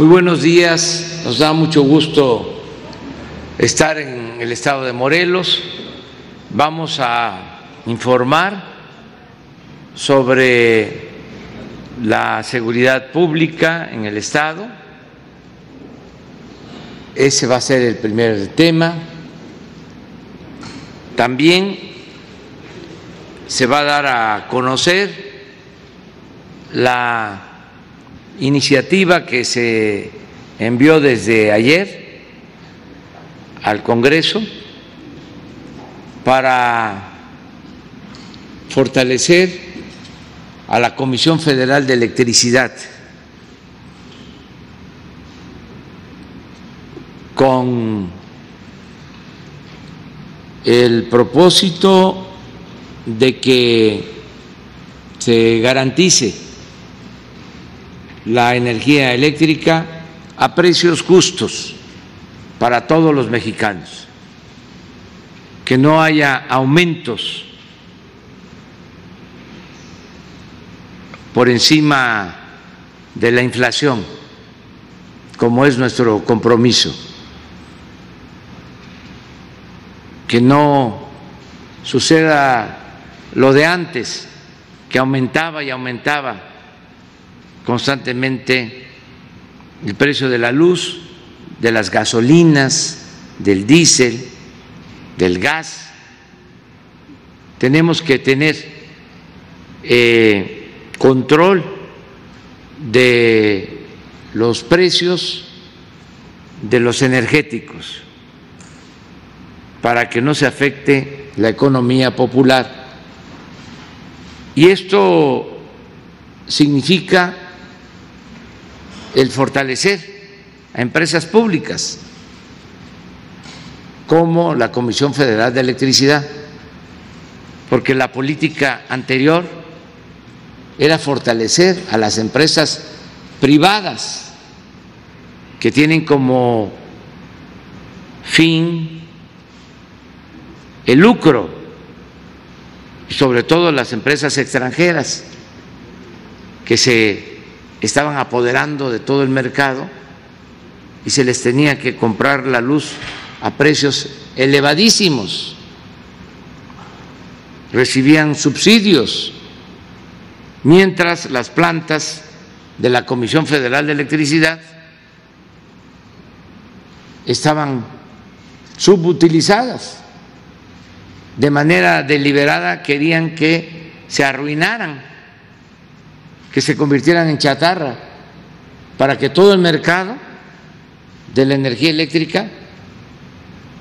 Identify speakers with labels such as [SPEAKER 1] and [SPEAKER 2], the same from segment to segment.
[SPEAKER 1] Muy buenos días, nos da mucho gusto estar en el estado de Morelos. Vamos a informar sobre la seguridad pública en el estado. Ese va a ser el primer tema. También se va a dar a conocer la iniciativa que se envió desde ayer al Congreso para fortalecer a la Comisión Federal de Electricidad con el propósito de que se garantice la energía eléctrica a precios justos para todos los mexicanos, que no haya aumentos por encima de la inflación, como es nuestro compromiso, que no suceda lo de antes, que aumentaba y aumentaba constantemente el precio de la luz, de las gasolinas, del diésel, del gas. Tenemos que tener eh, control de los precios de los energéticos para que no se afecte la economía popular. Y esto significa el fortalecer a empresas públicas como la Comisión Federal de Electricidad, porque la política anterior era fortalecer a las empresas privadas que tienen como fin el lucro, sobre todo las empresas extranjeras que se estaban apoderando de todo el mercado y se les tenía que comprar la luz a precios elevadísimos. Recibían subsidios, mientras las plantas de la Comisión Federal de Electricidad estaban subutilizadas. De manera deliberada querían que se arruinaran que se convirtieran en chatarra para que todo el mercado de la energía eléctrica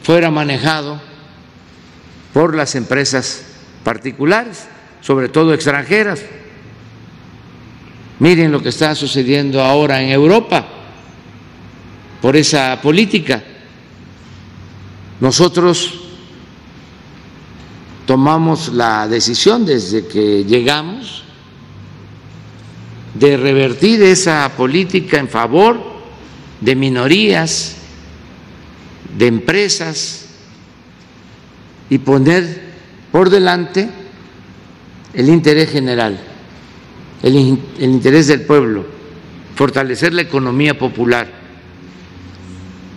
[SPEAKER 1] fuera manejado por las empresas particulares, sobre todo extranjeras. Miren lo que está sucediendo ahora en Europa por esa política. Nosotros tomamos la decisión desde que llegamos de revertir esa política en favor de minorías, de empresas y poner por delante el interés general, el, interés del pueblo, fortalecer la economía popular.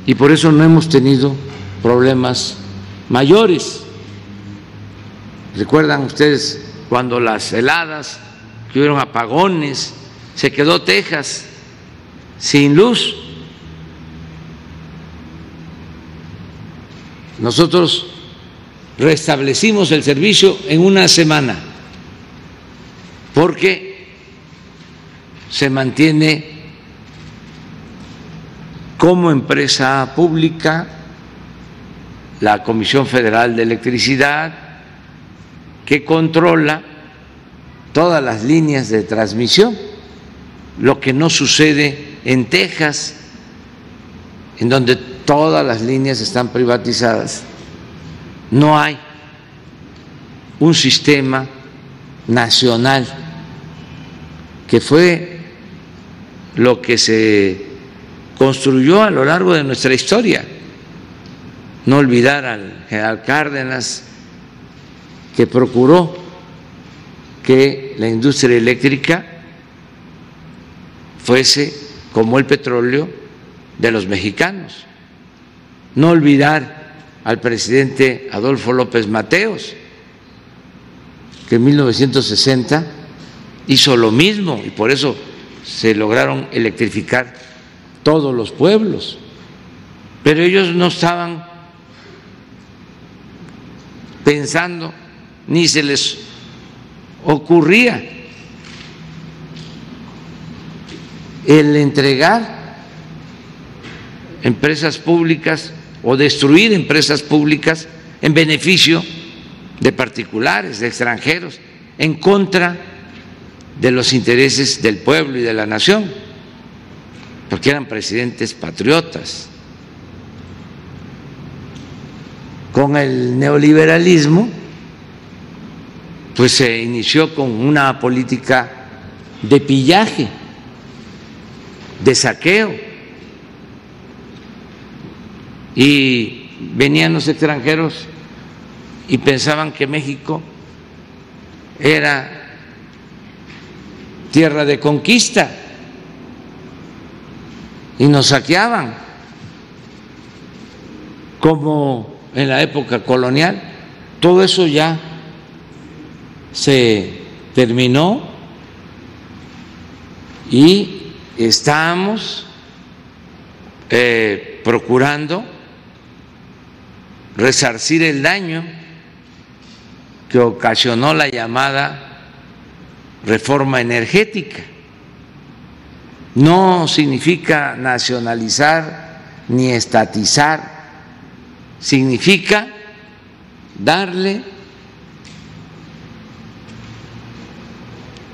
[SPEAKER 1] Y por eso no hemos tenido problemas mayores. ¿Recuerdan ustedes cuando las heladas, que hubieron apagones, se quedó Texas sin luz. Nosotros restablecimos el servicio en una semana porque se mantiene como empresa pública la Comisión Federal de Electricidad que controla todas las líneas de transmisión lo que no sucede en Texas, en donde todas las líneas están privatizadas. No hay un sistema nacional que fue lo que se construyó a lo largo de nuestra historia. No olvidar al general Cárdenas, que procuró que la industria eléctrica fuese como el petróleo de los mexicanos. No olvidar al presidente Adolfo López Mateos, que en 1960 hizo lo mismo y por eso se lograron electrificar todos los pueblos. Pero ellos no estaban pensando, ni se les ocurría el entregar empresas públicas o destruir empresas públicas en beneficio de particulares, de extranjeros, en contra de los intereses del pueblo y de la nación, porque eran presidentes patriotas. Con el neoliberalismo, pues se inició con una política de pillaje, de saqueo, y venían los extranjeros y pensaban que México era tierra de conquista y nos saqueaban como en la época colonial. Todo eso ya se terminó y estamos eh, procurando resarcir el daño que ocasionó la llamada reforma energética. No significa nacionalizar ni estatizar, significa darle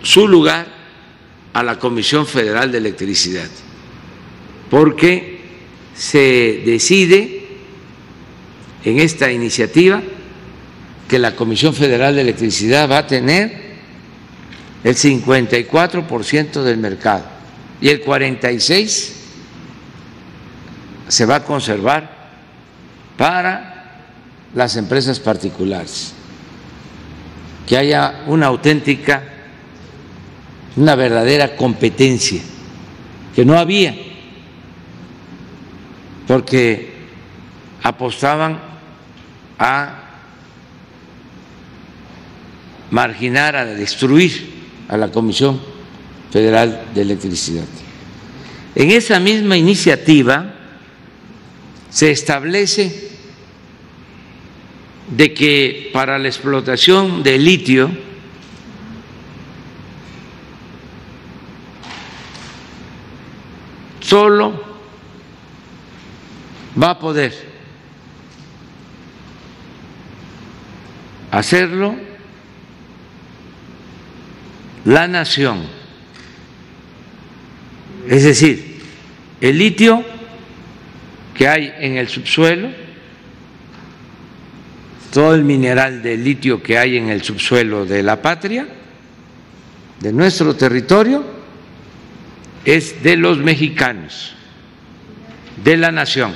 [SPEAKER 1] su lugar a la Comisión Federal de Electricidad, porque se decide en esta iniciativa que la Comisión Federal de Electricidad va a tener el 54% del mercado y el 46% se va a conservar para las empresas particulares, que haya una auténtica, una verdadera competencia, que no había, porque apostaban a marginar, a destruir a la Comisión Federal de Electricidad. En esa misma iniciativa se establece de que para la explotación de litio solo va a poder hacerlo la nación. Es decir, el litio que hay en el subsuelo, todo el mineral de litio que hay en el subsuelo de la patria, de nuestro territorio, es de los mexicanos, de la nación.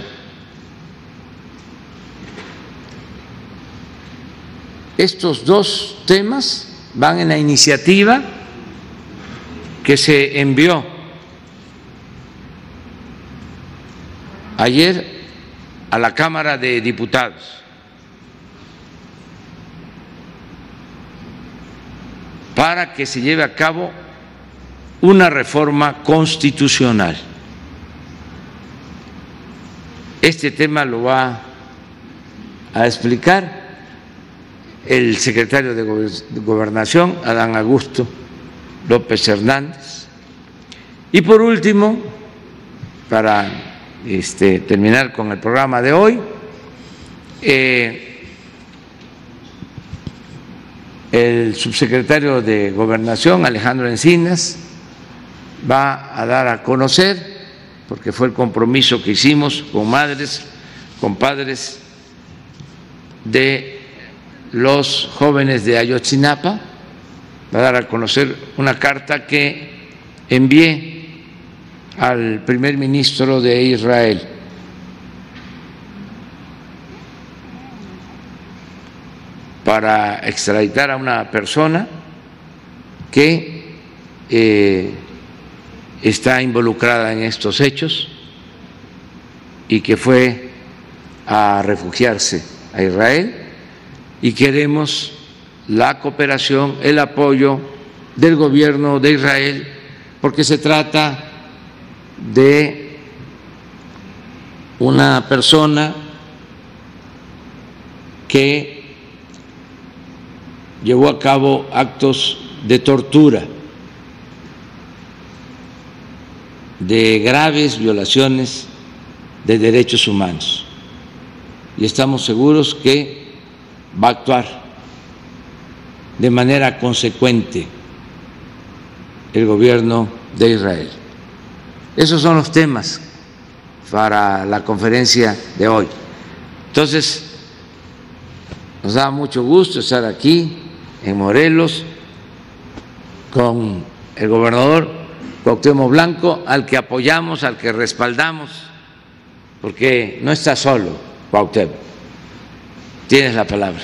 [SPEAKER 1] Estos dos temas van en la iniciativa que se envió ayer a la Cámara de Diputados. para que se lleve a cabo una reforma constitucional. Este tema lo va a explicar el secretario de Gobernación, Adán Augusto López Hernández. Y por último, para este, terminar con el programa de hoy, eh, el subsecretario de Gobernación, Alejandro Encinas, va a dar a conocer, porque fue el compromiso que hicimos con madres, con padres de los jóvenes de Ayotzinapa, va a dar a conocer una carta que envié al primer ministro de Israel. para extraditar a una persona que eh, está involucrada en estos hechos y que fue a refugiarse a Israel y queremos la cooperación, el apoyo del gobierno de Israel, porque se trata de una persona que llevó a cabo actos de tortura, de graves violaciones de derechos humanos. Y estamos seguros que va a actuar de manera consecuente el gobierno de Israel. Esos son los temas para la conferencia de hoy. Entonces, nos da mucho gusto estar aquí en Morelos con el gobernador Cuauhtémoc Blanco, al que apoyamos, al que respaldamos, porque no está solo Cuauhtémoc. Tienes la palabra.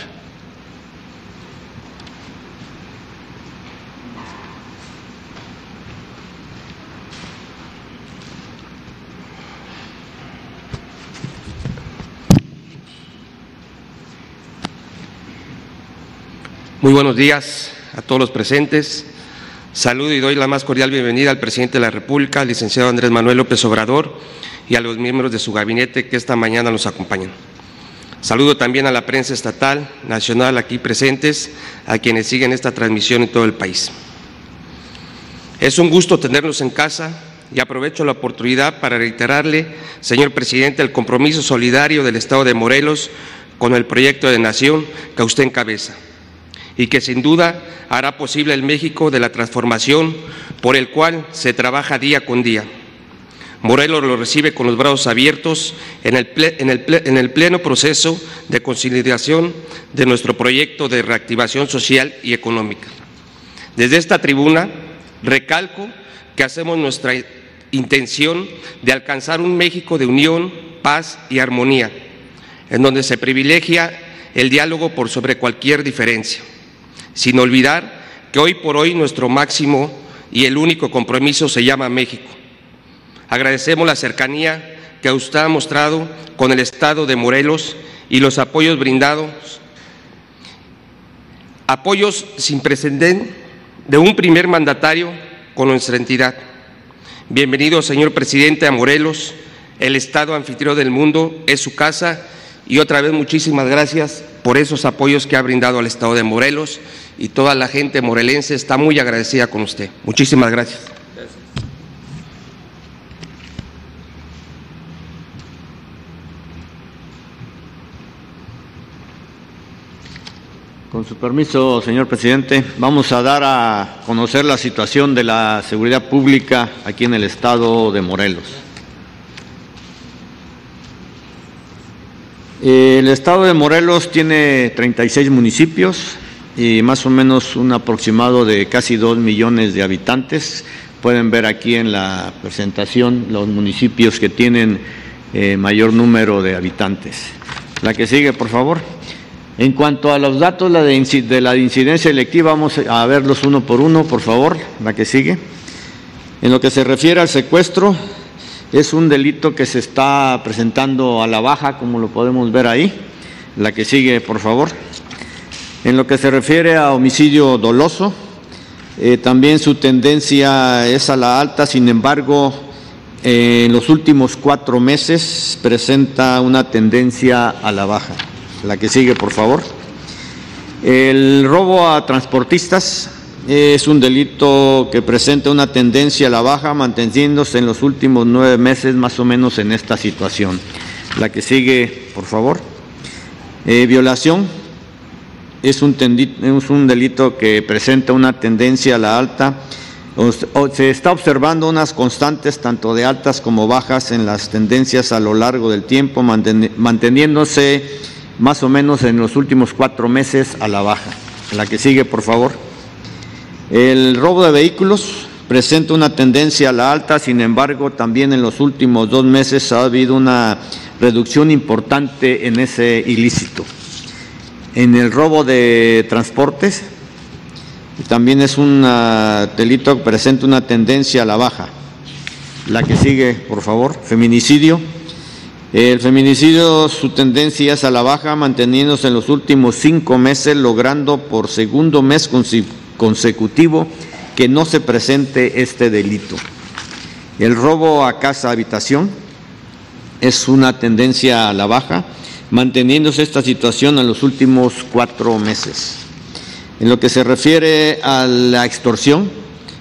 [SPEAKER 2] Muy buenos días a todos los presentes. Saludo y doy la más cordial bienvenida al presidente de la República, al licenciado Andrés Manuel López Obrador, y a los miembros de su gabinete que esta mañana nos acompañan. Saludo también a la prensa estatal, nacional aquí presentes, a quienes siguen esta transmisión en todo el país. Es un gusto tenerlos en casa y aprovecho la oportunidad para reiterarle, señor presidente, el compromiso solidario del Estado de Morelos con el proyecto de nación que usted encabeza y que sin duda hará posible el México de la transformación por el cual se trabaja día con día. Morelos lo recibe con los brazos abiertos en el, en el pleno proceso de consolidación de nuestro proyecto de reactivación social y económica. Desde esta tribuna recalco que hacemos nuestra intención de alcanzar un México de unión, paz y armonía, en donde se privilegia el diálogo por sobre cualquier diferencia sin olvidar que hoy por hoy nuestro máximo y el único compromiso se llama México. Agradecemos la cercanía que usted ha mostrado con el Estado de Morelos y los apoyos brindados, apoyos sin precedente de un primer mandatario con nuestra entidad. Bienvenido, señor presidente, a Morelos, el Estado anfitrión del mundo, es su casa y otra vez muchísimas gracias por esos apoyos que ha brindado al Estado de Morelos y toda la gente morelense está muy agradecida con usted. Muchísimas gracias.
[SPEAKER 3] Con su permiso, señor presidente, vamos a dar a conocer la situación de la seguridad pública aquí en el estado de Morelos. El estado de Morelos tiene 36 municipios, y más o menos un aproximado de casi dos millones de habitantes. Pueden ver aquí en la presentación los municipios que tienen eh, mayor número de habitantes. La que sigue, por favor. En cuanto a los datos de la incidencia electiva, vamos a verlos uno por uno, por favor. La que sigue. En lo que se refiere al secuestro, es un delito que se está presentando a la baja, como lo podemos ver ahí. La que sigue, por favor. En lo que se refiere a homicidio doloso, eh, también su tendencia es a la alta, sin embargo, eh, en los últimos cuatro meses presenta una tendencia a la baja. La que sigue, por favor. El robo a transportistas es un delito que presenta una tendencia a la baja, manteniéndose en los últimos nueve meses más o menos en esta situación. La que sigue, por favor. Eh, violación es un, delito que presenta una tendencia a la alta. Se está observando unas constantes tanto de altas como bajas en las tendencias a lo largo del tiempo, manteniéndose más o menos en los últimos cuatro meses a la baja. La que sigue, por favor. El robo de vehículos presenta una tendencia a la alta, sin embargo, también en los últimos dos meses ha habido una reducción importante en ese ilícito en el robo de transportes. También es un delito que presenta una tendencia a la baja. La que sigue, por favor, feminicidio. El feminicidio, su tendencia es a la baja, manteniéndose en los últimos cinco meses, logrando por segundo mes consecutivo que no se presente este delito. El robo a casa habitación es una tendencia a la baja, manteniéndose esta situación en los últimos cuatro meses. En lo que se refiere a la extorsión,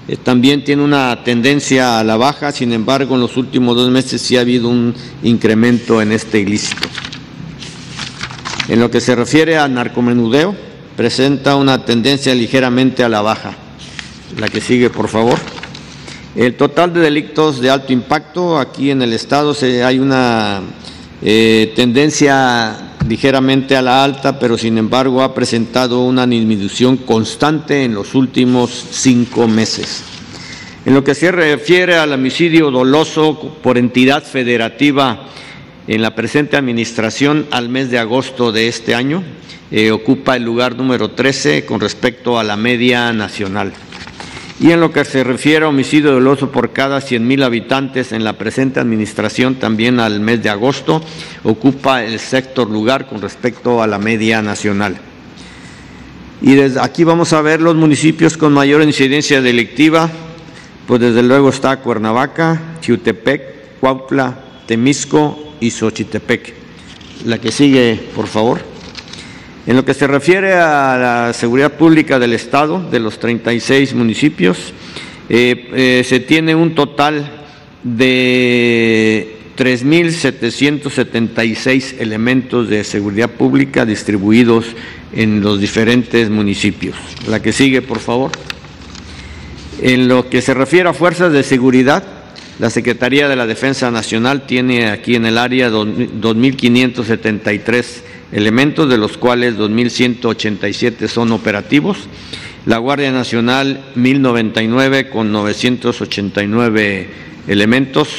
[SPEAKER 3] eh, también tiene una tendencia a la baja, sin embargo, en los últimos dos meses sí ha habido un incremento en este ilícito. En lo que se refiere a narcomenudeo, presenta una tendencia ligeramente a la baja. La que sigue, por favor. El total de delitos de alto impacto, aquí en el Estado hay una eh, tendencia ligeramente a la alta, pero sin embargo ha presentado una disminución constante en los últimos cinco meses. En lo que se refiere al homicidio doloso por entidad federativa en la presente administración al mes de agosto de este año, eh, ocupa el lugar número 13 con respecto a la media nacional. Y en lo que se refiere a homicidio doloso por cada 100.000 habitantes en la presente administración, también al mes de agosto, ocupa el sector lugar con respecto a la media nacional. Y desde aquí vamos a ver los municipios con mayor incidencia delictiva, pues desde luego está Cuernavaca, Chiutepec, Cuautla, Temisco y Xochitepec. La que sigue, por favor. En lo que se refiere a la seguridad pública del Estado, de los 36 municipios, eh, eh, se tiene un total de 3.776 elementos de seguridad pública distribuidos en los diferentes municipios. La que sigue, por favor. En lo que se refiere a fuerzas de seguridad, la Secretaría de la Defensa Nacional tiene aquí en el área 2.573 elementos, de los cuales 2.187 son operativos. La Guardia Nacional 1.099 con 989 elementos.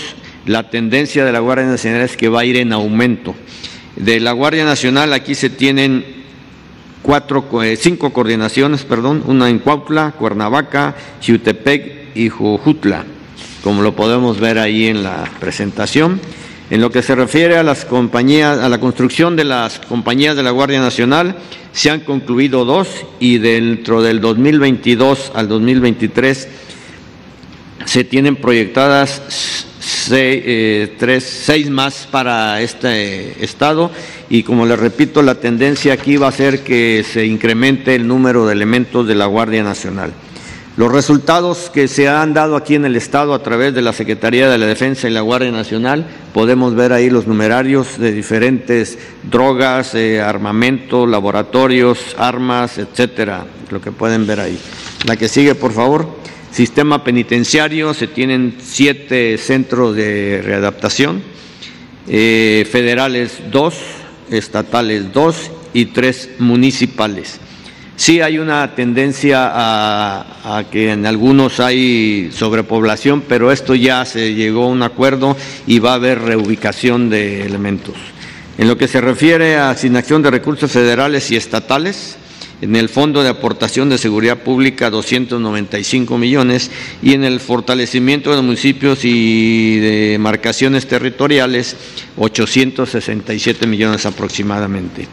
[SPEAKER 3] La tendencia de la Guardia Nacional es que va a ir en aumento. De la Guardia Nacional aquí se tienen cuatro, eh, cinco coordinaciones, perdón, una en Cuautla, Cuernavaca, Chiutepec y Jujutla, como lo podemos ver ahí en la presentación. En lo que se refiere a las compañías, a la construcción de las compañías de la Guardia Nacional, se han concluido dos y dentro del 2022 al 2023 se tienen proyectadas seis, eh, tres, seis más para este estado y como les repito, la tendencia aquí va a ser que se incremente el número de elementos de la Guardia Nacional. Los resultados que se han dado aquí en el Estado a través de la Secretaría de la Defensa y la Guardia Nacional, podemos ver ahí los numerarios de diferentes drogas, eh, armamento, laboratorios, armas, etcétera, lo que pueden ver ahí. La que sigue, por favor. Sistema penitenciario, se tienen siete centros de readaptación, eh, federales dos, estatales dos y tres municipales. Sí hay una tendencia a, que en algunos hay sobrepoblación, pero esto ya se llegó a un acuerdo y va a haber reubicación de elementos. En lo que se refiere a asignación de recursos federales y estatales, en el Fondo de Aportación de Seguridad Pública 295 millones y en el fortalecimiento de municipios y de marcaciones territoriales 867 millones aproximadamente.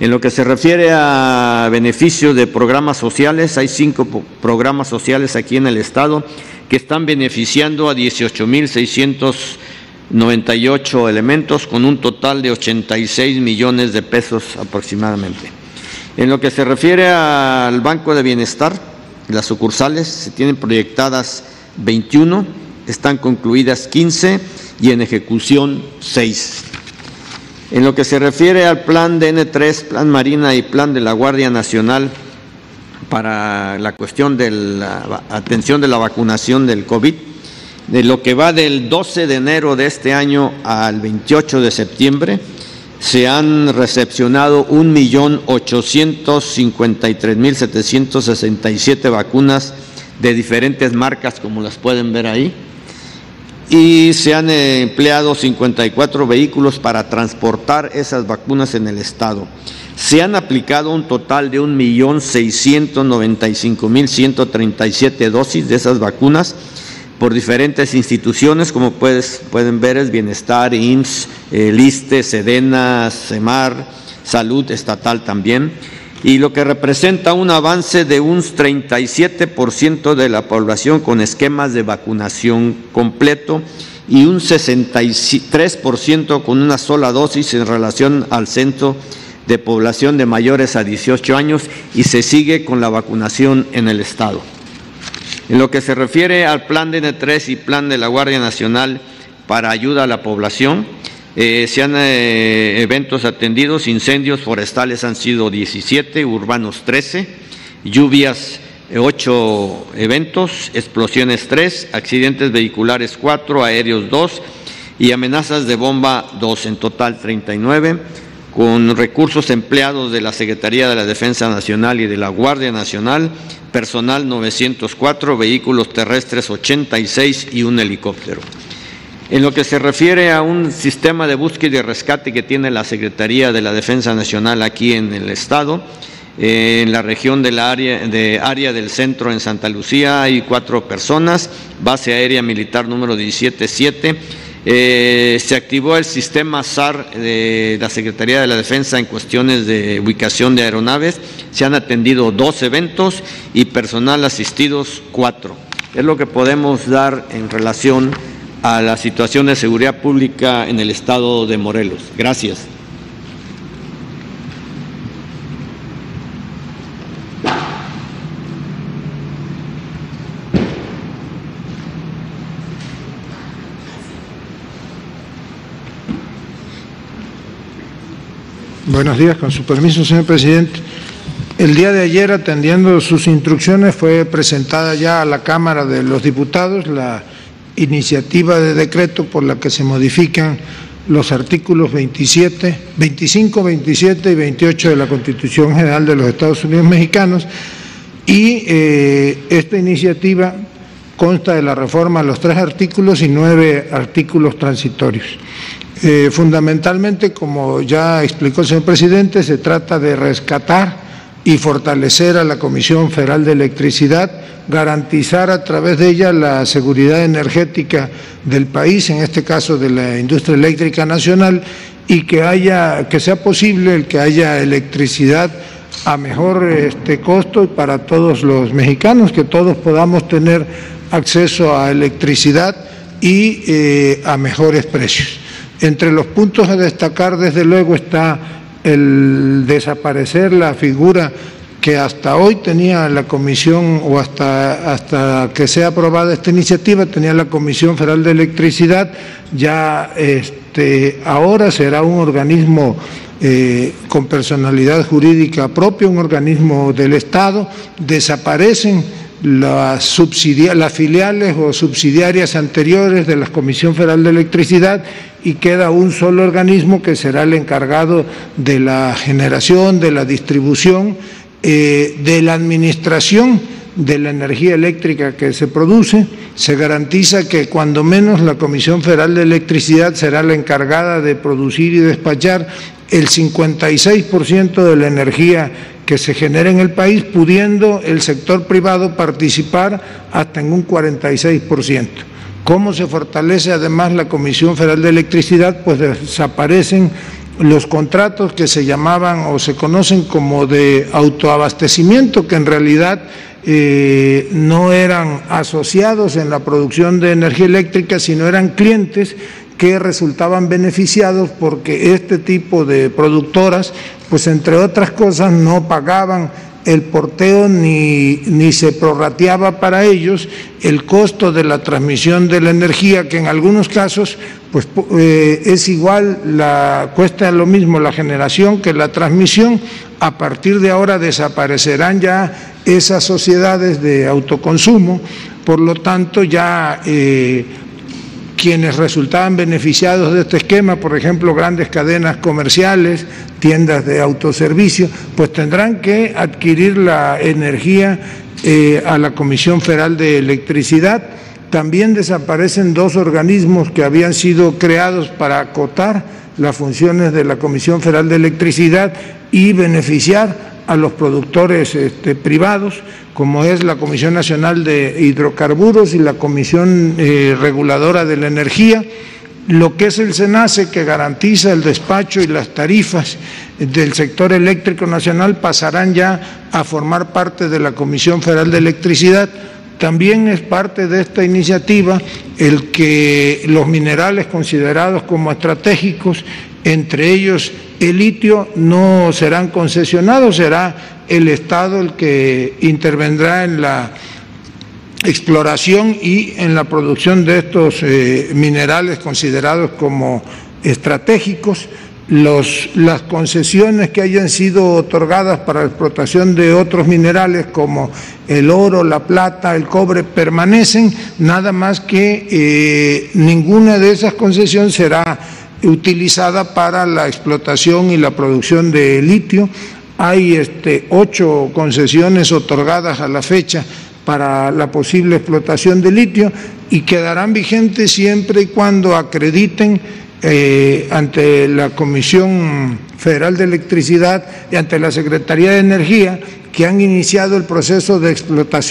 [SPEAKER 3] En lo que se refiere a beneficios de programas sociales, hay cinco programas sociales aquí en el Estado que están beneficiando a 18.698 elementos con un total de 86 millones de pesos aproximadamente. En lo que se refiere al Banco de Bienestar, las sucursales se tienen proyectadas 21, están concluidas 15 y en ejecución 6. En lo que se refiere al plan DN3, plan Marina y plan de la Guardia Nacional para la cuestión de la atención de la vacunación del COVID, de lo que va del 12 de enero de este año al 28 de septiembre, se han recepcionado 1.853.767 vacunas de diferentes marcas, como las pueden ver ahí y se han empleado 54 vehículos para transportar esas vacunas en el estado. Se han aplicado un total de 1.695.137 dosis de esas vacunas, por diferentes instituciones, como pueden ver, es Bienestar, IMSS, eh, LISTE, SEDENA, CEMAR, Salud Estatal también, y lo que representa un avance de un 37% de la población con esquemas de vacunación completo y un 63% con una sola dosis en relación al centro de población de mayores a 18 años y se sigue con la vacunación en el Estado. En lo que se refiere al plan de N3 y plan de la Guardia Nacional para ayuda a la población, eh, se han eh, eventos atendidos, incendios forestales han sido 17, urbanos 13, lluvias 8 eventos, explosiones 3, accidentes vehiculares 4, aéreos 2 y amenazas de bomba 2, en total 39 con recursos empleados de la Secretaría de la Defensa Nacional y de la Guardia Nacional, personal 904, vehículos terrestres 86 y un helicóptero. En lo que se refiere a un sistema de búsqueda y rescate que tiene la Secretaría de la Defensa Nacional aquí en el Estado, eh, en la región del área, de área del centro en Santa Lucía hay cuatro personas, base aérea militar número 177 eh, se activó el sistema SAR de la Secretaría de la Defensa en cuestiones de ubicación de aeronaves. Se han atendido dos eventos y personal asistidos cuatro. Es lo que podemos dar en relación a la situación de seguridad pública en el estado de Morelos. Gracias.
[SPEAKER 4] Buenos días, con su permiso, señor presidente. El día de ayer, atendiendo sus instrucciones, fue presentada ya a la Cámara de los Diputados la iniciativa de decreto por la que se modifican los artículos 27, 25, 27 y 28 de la Constitución General de los Estados Unidos Mexicanos y eh, esta iniciativa consta de la reforma a los tres artículos y nueve artículos transitorios. Eh, fundamentalmente, como ya explicó el señor presidente, se trata de rescatar y fortalecer a la Comisión Federal de Electricidad, garantizar a través de ella la seguridad energética del país, en este caso de la industria eléctrica nacional, y que haya, que sea posible el que haya electricidad a mejor este, costo para todos los mexicanos, que todos podamos tener acceso a electricidad y eh, a mejores precios. Entre los puntos a destacar, desde luego, está el desaparecer la figura que hasta hoy tenía la Comisión, o hasta, hasta que sea aprobada esta iniciativa, tenía la Comisión Federal de Electricidad, ya este, ahora será un organismo eh, con personalidad jurídica propia, un organismo del Estado, desaparecen las, las filiales o subsidiarias anteriores de la Comisión Federal de Electricidad y queda un solo organismo que será el encargado de la generación, de la distribución, eh, de la administración de la energía eléctrica que se produce. Se garantiza que cuando menos la Comisión Federal de Electricidad será la encargada de producir y despachar el 56% de la energía que se genera en el país, pudiendo el sector privado participar hasta en un 46%. ¿Cómo se fortalece además la Comisión Federal de Electricidad? Pues desaparecen los contratos que se llamaban o se conocen como de autoabastecimiento, que en realidad eh, no eran asociados en la producción de energía eléctrica, sino eran clientes que resultaban beneficiados porque este tipo de productoras, pues entre otras cosas, no pagaban el porteo ni, ni, se prorrateaba para ellos el costo de la transmisión de la energía, que en algunos casos pues, eh, es igual, la, cuesta lo mismo la generación que la transmisión. A partir de ahora desaparecerán ya esas sociedades de autoconsumo, por lo tanto ya eh, quienes resultaban beneficiados de este esquema, por ejemplo, grandes cadenas comerciales, tiendas de autoservicio, pues tendrán que adquirir la energía eh, a la Comisión Federal de Electricidad. También desaparecen dos organismos que habían sido creados para acotar las funciones de la Comisión Federal de Electricidad y beneficiar a los productores este, privados, como es la Comisión Nacional de Hidrocarburos y la Comisión eh, Reguladora de la Energía, lo que es el SENACE, que garantiza el despacho y las tarifas del sector eléctrico nacional, pasarán ya a formar parte de la Comisión Federal de Electricidad. También es parte de esta iniciativa el que los minerales considerados como estratégicos, entre ellos el litio, no serán concesionados, será el Estado el que intervendrá en la exploración y en la producción de estos eh, minerales considerados como estratégicos. Los, las concesiones que hayan sido otorgadas para la explotación de otros minerales como el oro, la plata, el cobre permanecen, nada más que eh, ninguna de esas concesiones será utilizada para la explotación y la producción de litio. Hay este, ocho concesiones otorgadas a la fecha para la posible explotación de litio y quedarán vigentes siempre y cuando acrediten eh, ante la Comisión Federal de Electricidad y ante la Secretaría de Energía que han iniciado el proceso de,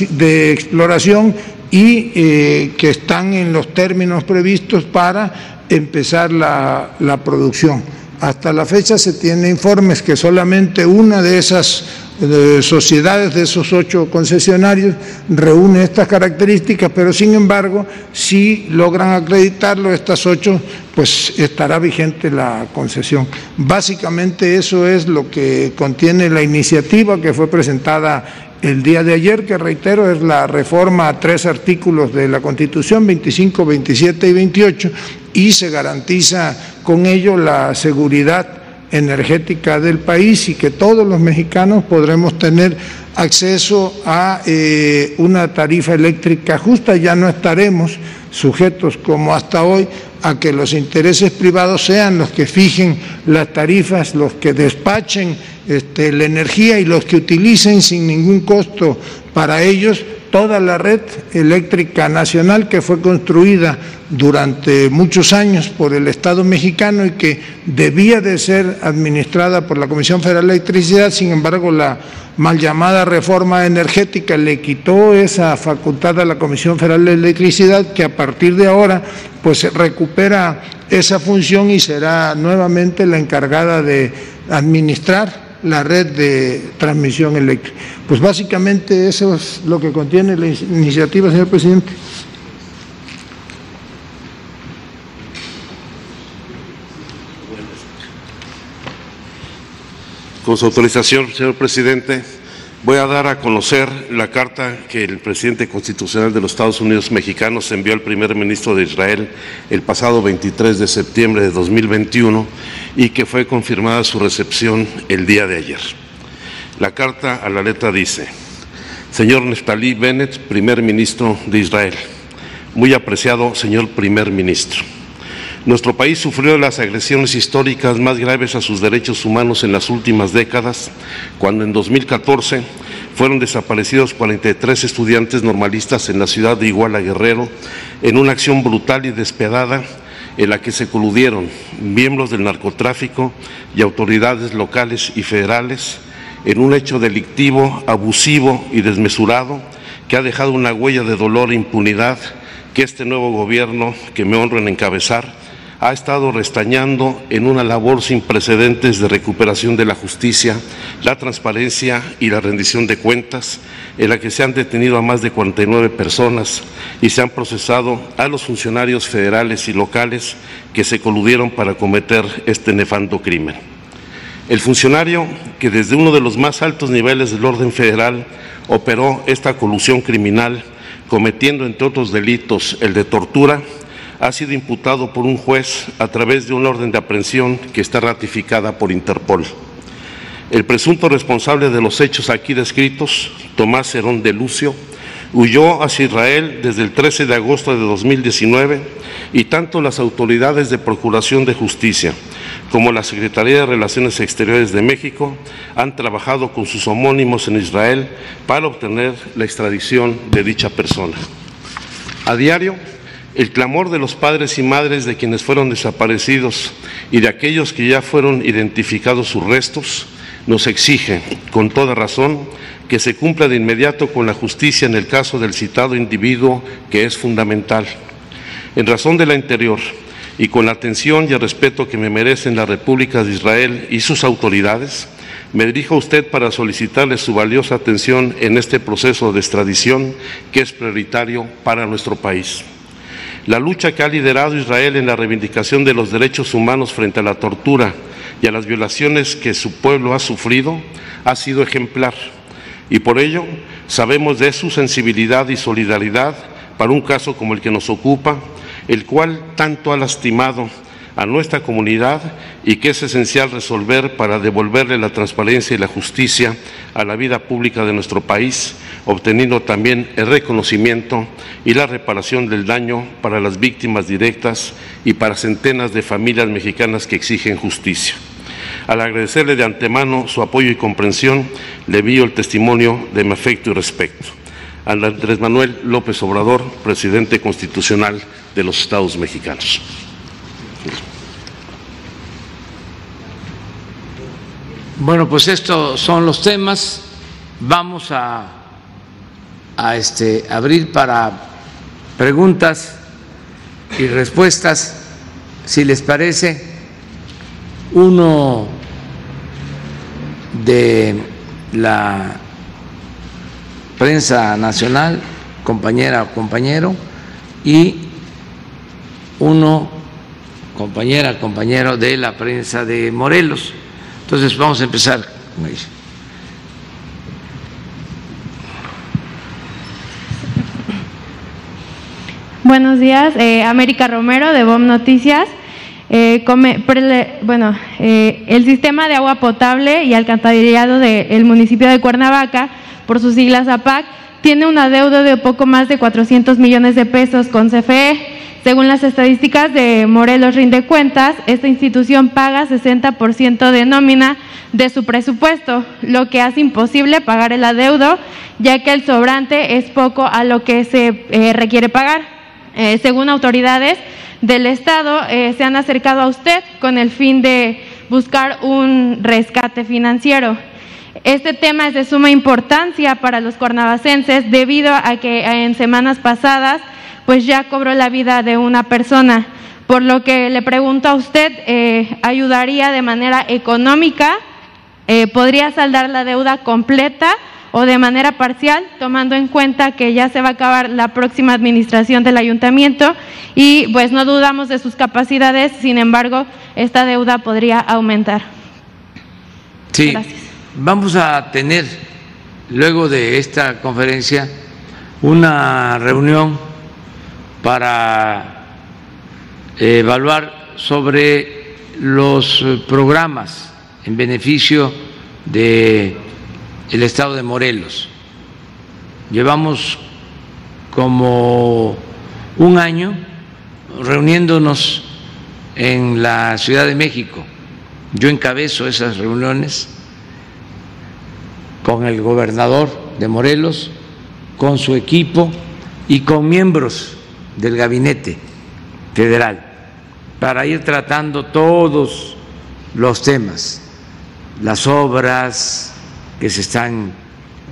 [SPEAKER 4] de exploración y eh, que están en los términos previstos para empezar la, la producción. Hasta la fecha se tiene informes que solamente una de esas de sociedades de esos ocho concesionarios reúne estas características, pero sin embargo, si logran acreditarlo, estas ocho, pues estará vigente la concesión. Básicamente eso es lo que contiene la iniciativa que fue presentada el día de ayer, que reitero es la reforma a tres artículos de la Constitución, 25, 27 y 28, y se garantiza con ello la seguridad energética del país y que todos los mexicanos podremos tener acceso a eh, una tarifa eléctrica justa, ya no estaremos sujetos como hasta hoy a que los intereses privados sean los que fijen las tarifas, los que despachen este, la energía y los que utilicen sin ningún costo para ellos toda la red eléctrica nacional que fue construida durante muchos años por el Estado mexicano y que debía de ser administrada por la Comisión Federal de Electricidad, sin embargo la mal llamada reforma energética le quitó esa facultad a la Comisión Federal de Electricidad que a partir de ahora pues recupera esa función y será nuevamente la encargada de administrar la red de transmisión eléctrica. Pues básicamente eso es lo que contiene la iniciativa, señor presidente.
[SPEAKER 5] Con su autorización, señor presidente, voy a dar a conocer la carta que el presidente constitucional de los Estados Unidos mexicanos envió al primer ministro de Israel el pasado 23 de septiembre de 2021 y que fue confirmada su recepción el día de ayer. La carta a la letra dice, Señor Neftali Bennett, primer ministro de Israel, muy apreciado señor primer ministro. Nuestro país sufrió las agresiones históricas más graves a sus derechos humanos en las últimas décadas, cuando en 2014 fueron desaparecidos 43 estudiantes normalistas en la ciudad de Iguala Guerrero en una acción brutal y despiadada en la que se coludieron miembros del narcotráfico y autoridades locales y federales en un hecho delictivo, abusivo y desmesurado que ha dejado una huella de dolor e impunidad que este nuevo gobierno que me honro en encabezar ha estado restañando en una labor sin precedentes de recuperación de la justicia, la transparencia y la rendición de cuentas, en la que se han detenido a más de 49 personas y se han procesado a los funcionarios federales y locales que se coludieron para cometer este nefando crimen. El funcionario que desde uno de los más altos niveles del orden federal operó esta colusión criminal, cometiendo entre otros delitos el de tortura, ha sido imputado por un juez a través de una orden de aprehensión que está ratificada por Interpol. El presunto responsable de los hechos aquí descritos, Tomás Herón de Lucio, huyó hacia Israel desde el 13 de agosto de 2019 y tanto las autoridades de Procuración de Justicia como la Secretaría de Relaciones Exteriores de México han trabajado con sus homónimos en Israel para obtener la extradición de dicha persona. A diario, el clamor de los padres y madres de quienes fueron desaparecidos y de aquellos que ya fueron identificados sus restos nos exige, con toda razón, que se cumpla de inmediato con la justicia en el caso del citado individuo, que es fundamental. En razón de la anterior, y con la atención y el respeto que me merecen la República de Israel y sus autoridades, me dirijo a usted para solicitarle su valiosa atención en este proceso de extradición que es prioritario para nuestro país. La lucha que ha liderado Israel en la reivindicación de los derechos humanos frente a la tortura y a las violaciones que su pueblo ha sufrido ha sido ejemplar. Y por ello sabemos de su sensibilidad y solidaridad para un caso como el que nos ocupa, el cual tanto ha lastimado a nuestra comunidad y que es esencial resolver para devolverle la transparencia y la justicia a la vida pública de nuestro país, obteniendo también el reconocimiento y la reparación del daño para las víctimas directas y para centenas de familias mexicanas que exigen justicia. Al agradecerle de antemano su apoyo y comprensión, le envío el testimonio de mi afecto y respeto. Andrés Manuel López Obrador, presidente constitucional de los Estados mexicanos.
[SPEAKER 1] Bueno, pues estos son los temas. Vamos a, este, abrir para preguntas y respuestas, si les parece. Uno de la prensa nacional, compañera o compañero, y uno, compañera, compañero de la prensa de Morelos. Entonces vamos a empezar.
[SPEAKER 6] Buenos días, eh, América Romero de BOM Noticias. Eh, come, prele, bueno, eh, el sistema de agua potable y alcantarillado del municipio de Cuernavaca, por sus siglas APAC, tiene una deuda de poco más de 400 millones de pesos con CFE. Según las estadísticas de Morelos Rinde Cuentas, esta institución paga 60% de nómina de su presupuesto, lo que hace imposible pagar el adeudo, ya que el sobrante es poco a lo que se eh, requiere pagar. Eh, según autoridades del Estado, eh, se han acercado a usted con el fin de buscar un rescate financiero. Este tema es de suma importancia para los cuernavacenses debido a que en semanas pasadas pues ya cobró la vida de una persona. Por lo que le pregunto a usted, eh, ¿ayudaría de manera económica? Eh, ¿Podría saldar la deuda completa o de manera parcial, tomando en cuenta que ya se va a acabar la próxima administración del ayuntamiento y pues no dudamos de sus capacidades, sin embargo, esta deuda podría aumentar?
[SPEAKER 1] Sí, vamos a tener luego de esta conferencia una reunión para evaluar sobre los programas en beneficio de el estado de Morelos. Llevamos como un año reuniéndonos en la Ciudad de México. Yo encabezo esas reuniones con el gobernador de Morelos, con su equipo y con miembros del gabinete federal para ir tratando todos los temas, las obras que se están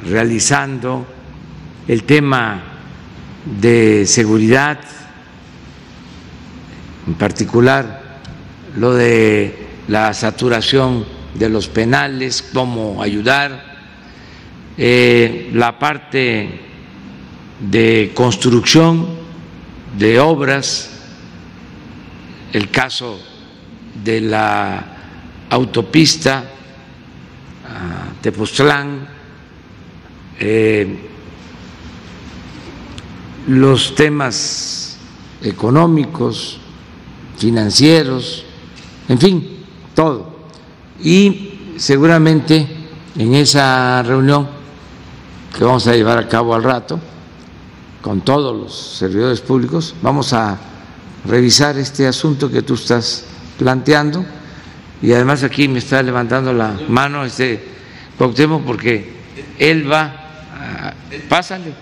[SPEAKER 1] realizando, el tema de seguridad, en particular lo de la saturación de los penales, cómo ayudar, eh, la parte de construcción de obras, el caso de la autopista a Tepoztlán, eh, los temas económicos, financieros, en fin, todo. Y seguramente en esa reunión que vamos a llevar a cabo al rato, con todos los servidores públicos. Vamos a revisar este asunto que tú estás planteando y además aquí me está levantando la mano este Cuauhtémoc porque él va, a, pásale.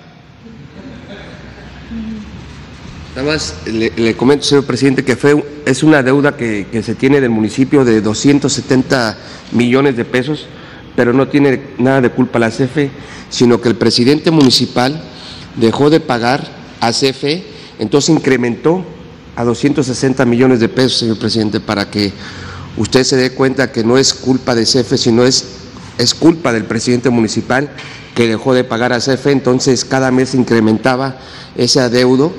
[SPEAKER 2] Nada más le, comento, señor presidente, que fue, es una deuda que, que, se tiene del municipio de 270 millones de pesos pero no tiene nada de culpa la CFE, sino que el presidente municipal dejó de pagar a CFE, entonces incrementó a 260 millones de pesos, señor presidente, para que usted se dé cuenta que no es culpa de CFE, sino es, es culpa del presidente municipal que dejó de pagar a CFE, entonces cada mes incrementaba ese adeudo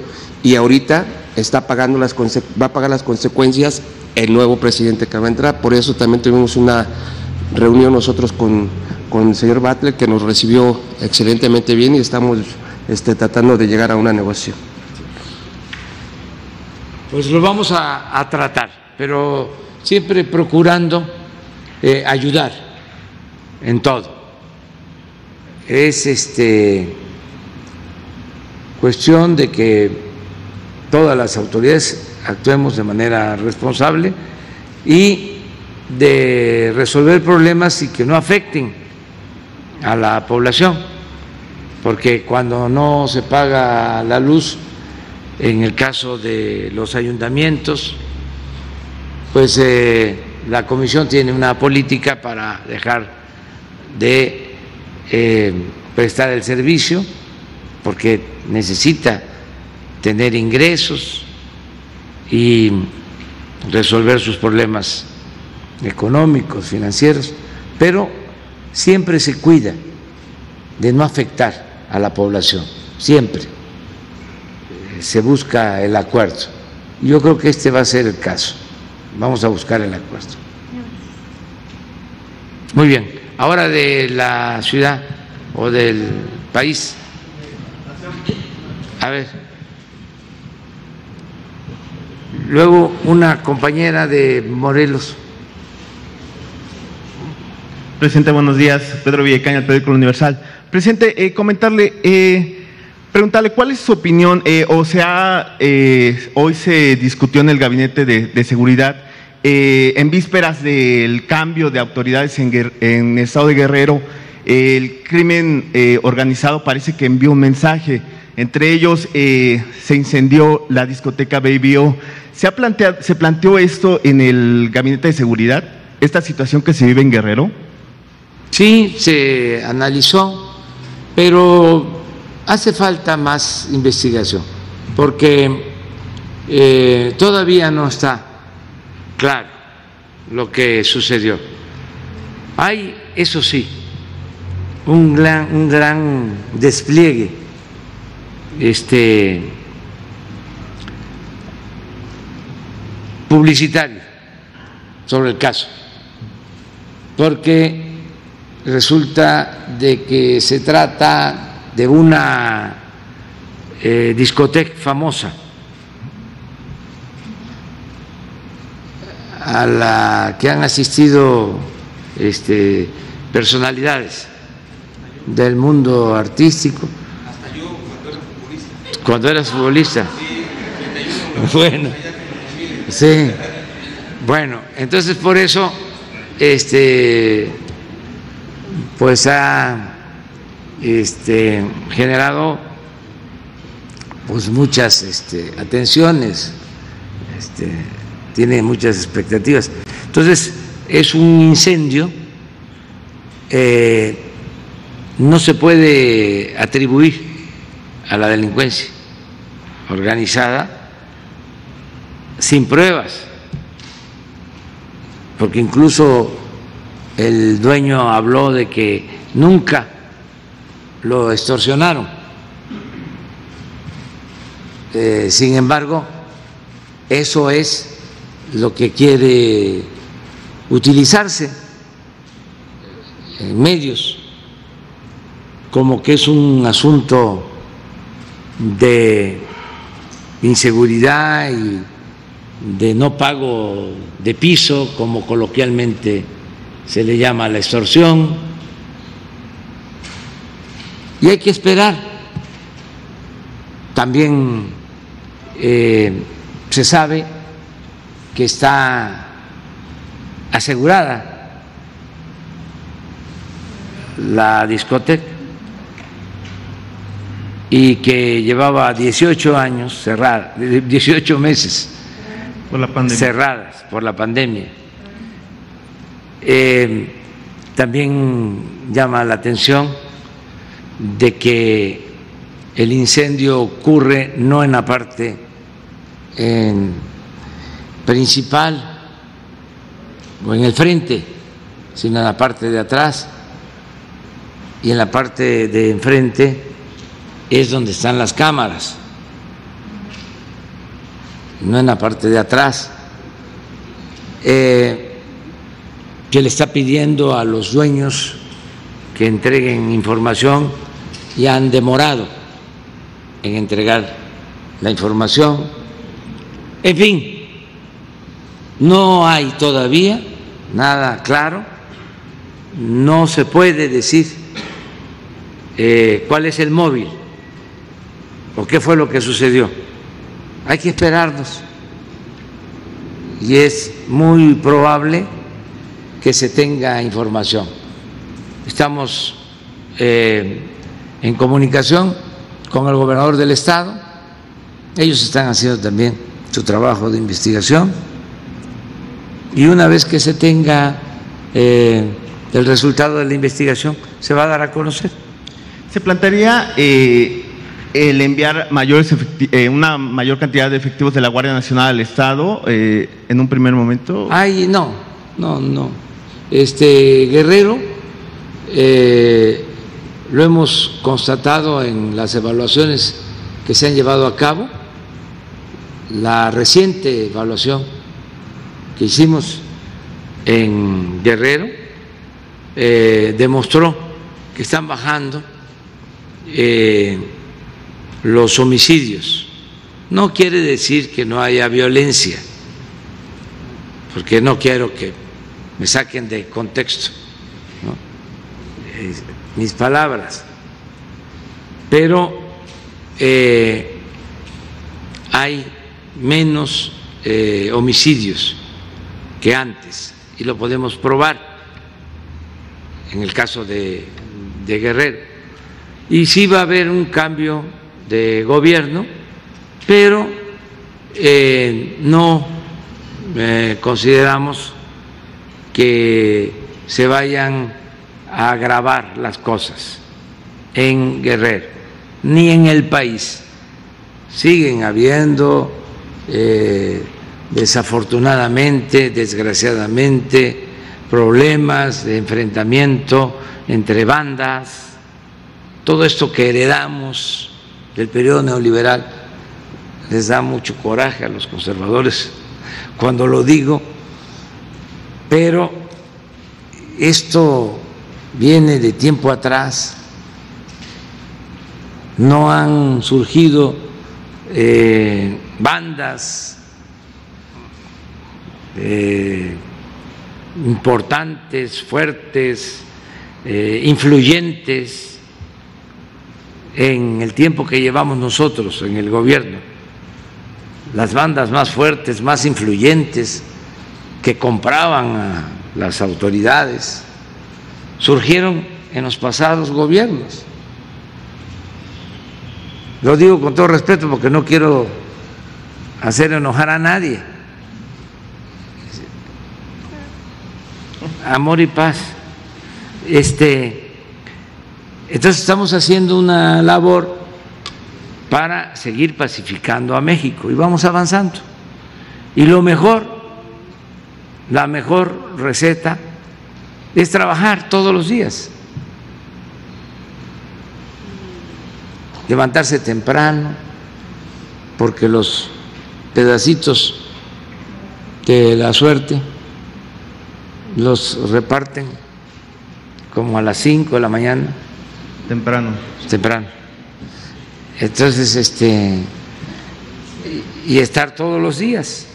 [SPEAKER 2] y ahorita está pagando las va a pagar las consecuencias el nuevo presidente que va a entrar. Por eso también tuvimos una reunión nosotros con, con el señor Butler que nos recibió excelentemente bien y estamos este, tratando de llegar a una negociación.
[SPEAKER 1] Pues lo vamos a, tratar, pero siempre procurando eh, ayudar en todo. Es este cuestión de que todas las autoridades actuemos de manera responsable y de resolver problemas y que no afecten a la población, porque cuando no se paga la luz, en el caso de los ayuntamientos, pues eh, la comisión tiene una política para dejar de eh, prestar el servicio, porque necesita tener ingresos y resolver sus problemas económicos, financieros, pero siempre se cuida de no afectar a la población, siempre se busca el acuerdo. Yo creo que este va a ser el caso. Vamos a buscar el acuerdo. Muy bien. Ahora de la ciudad o del país. A ver. Luego una compañera de Morelos.
[SPEAKER 7] Presidente, buenos días. Pedro Villacaña, el periódico Universal. Presidente, eh, comentarle, eh, preguntarle cuál es su opinión, eh, o sea, hoy se discutió en el Gabinete de, Seguridad, en vísperas del cambio de autoridades en, en el Estado de Guerrero, el crimen organizado parece que envió un mensaje. Entre ellos se incendió la discoteca Baby O. ¿Se, ha planteado, ¿Se planteó esto en el Gabinete de Seguridad, esta situación que se vive en Guerrero?
[SPEAKER 1] Sí, se analizó, pero hace falta más investigación, porque eh, todavía no está claro lo que sucedió. Hay, eso sí, un gran, un gran despliegue este, publicitario sobre el caso, porque resulta de que se trata de una eh, discoteca famosa a la que han asistido este, personalidades del mundo artístico. Hasta yo cuando era futbolista. Cuando Bueno. Sí. Bueno, entonces por eso este pues ha este, generado pues muchas este, atenciones, este, tiene muchas expectativas. Entonces, es un incendio, eh, no se puede atribuir a la delincuencia organizada sin pruebas, porque incluso el dueño habló de que nunca lo extorsionaron. Eh, sin embargo, eso es lo que quiere utilizarse en medios, como que es un asunto de inseguridad y de no pago de piso, como coloquialmente se le llama la extorsión, y hay que esperar. También eh, se sabe que está asegurada la discoteca y que llevaba 18 años cerrada, 18 meses cerradas por la pandemia. Eh, También llama la atención de que el incendio ocurre no en la parte principal o en el frente, sino en la parte de atrás. Y en la parte de enfrente es donde están las cámaras, no en la parte de atrás. Eh, que le está pidiendo a los dueños que entreguen información y han demorado en entregar la información. En fin, no hay todavía nada claro, no se puede decir eh, cuál es el móvil o qué fue lo que sucedió. Hay que esperarnos y es muy probable que se tenga información. Estamos eh, en comunicación con el gobernador del estado, ellos están haciendo también su trabajo de investigación y una vez que se tenga eh, el resultado de la investigación se va a dar a conocer.
[SPEAKER 7] ¿Se plantearía eh, el enviar mayores una mayor cantidad de efectivos de la Guardia Nacional al Estado en un primer momento?
[SPEAKER 1] Ay, no, no, no este Guerrero eh, lo hemos constatado en las evaluaciones que se han llevado a cabo. La reciente evaluación que hicimos en Guerrero eh, demostró que están bajando eh, los homicidios. No quiere decir que no haya violencia, porque no quiero que me saquen de contexto mis palabras, pero eh, hay menos eh, homicidios que antes y lo podemos probar en el caso de, Guerrero. Y sí va a haber un cambio de gobierno, pero eh, no consideramos que se vayan a agravar las cosas en Guerrero, ni en el país. Siguen habiendo, eh, desafortunadamente, desgraciadamente, problemas de enfrentamiento entre bandas, todo esto que heredamos del periodo neoliberal les da mucho coraje a los conservadores cuando lo digo pero esto viene de tiempo atrás, no han surgido eh, bandas eh, importantes, fuertes, eh, influyentes en el tiempo que llevamos nosotros en el gobierno. Las bandas más fuertes, más influyentes, que compraban a las autoridades surgieron en los pasados gobiernos. Lo digo con todo respeto porque no quiero hacer enojar a nadie. Amor y paz. Este, entonces estamos haciendo una labor para seguir pacificando a México y vamos avanzando. Y lo mejor la mejor receta es trabajar todos los días, levantarse temprano, porque los pedacitos de la suerte los reparten como a las 5 de la mañana.
[SPEAKER 7] Temprano.
[SPEAKER 1] Temprano. Entonces, este, y estar todos los días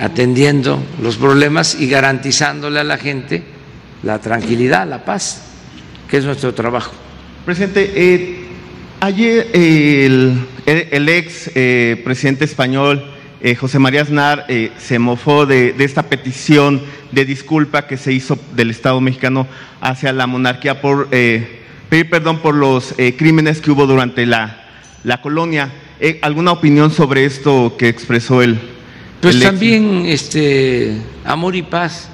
[SPEAKER 1] atendiendo los problemas y garantizándole a la gente la tranquilidad, la paz, que es nuestro trabajo.
[SPEAKER 7] Presidente, eh, ayer el, ex eh, presidente español eh, José María Aznar se mofó de, esta petición de disculpa que se hizo del Estado mexicano hacia la monarquía por pedir perdón por los crímenes que hubo durante la, la colonia. ¿Alguna opinión sobre esto que expresó él?
[SPEAKER 1] Pues también este, amor y paz.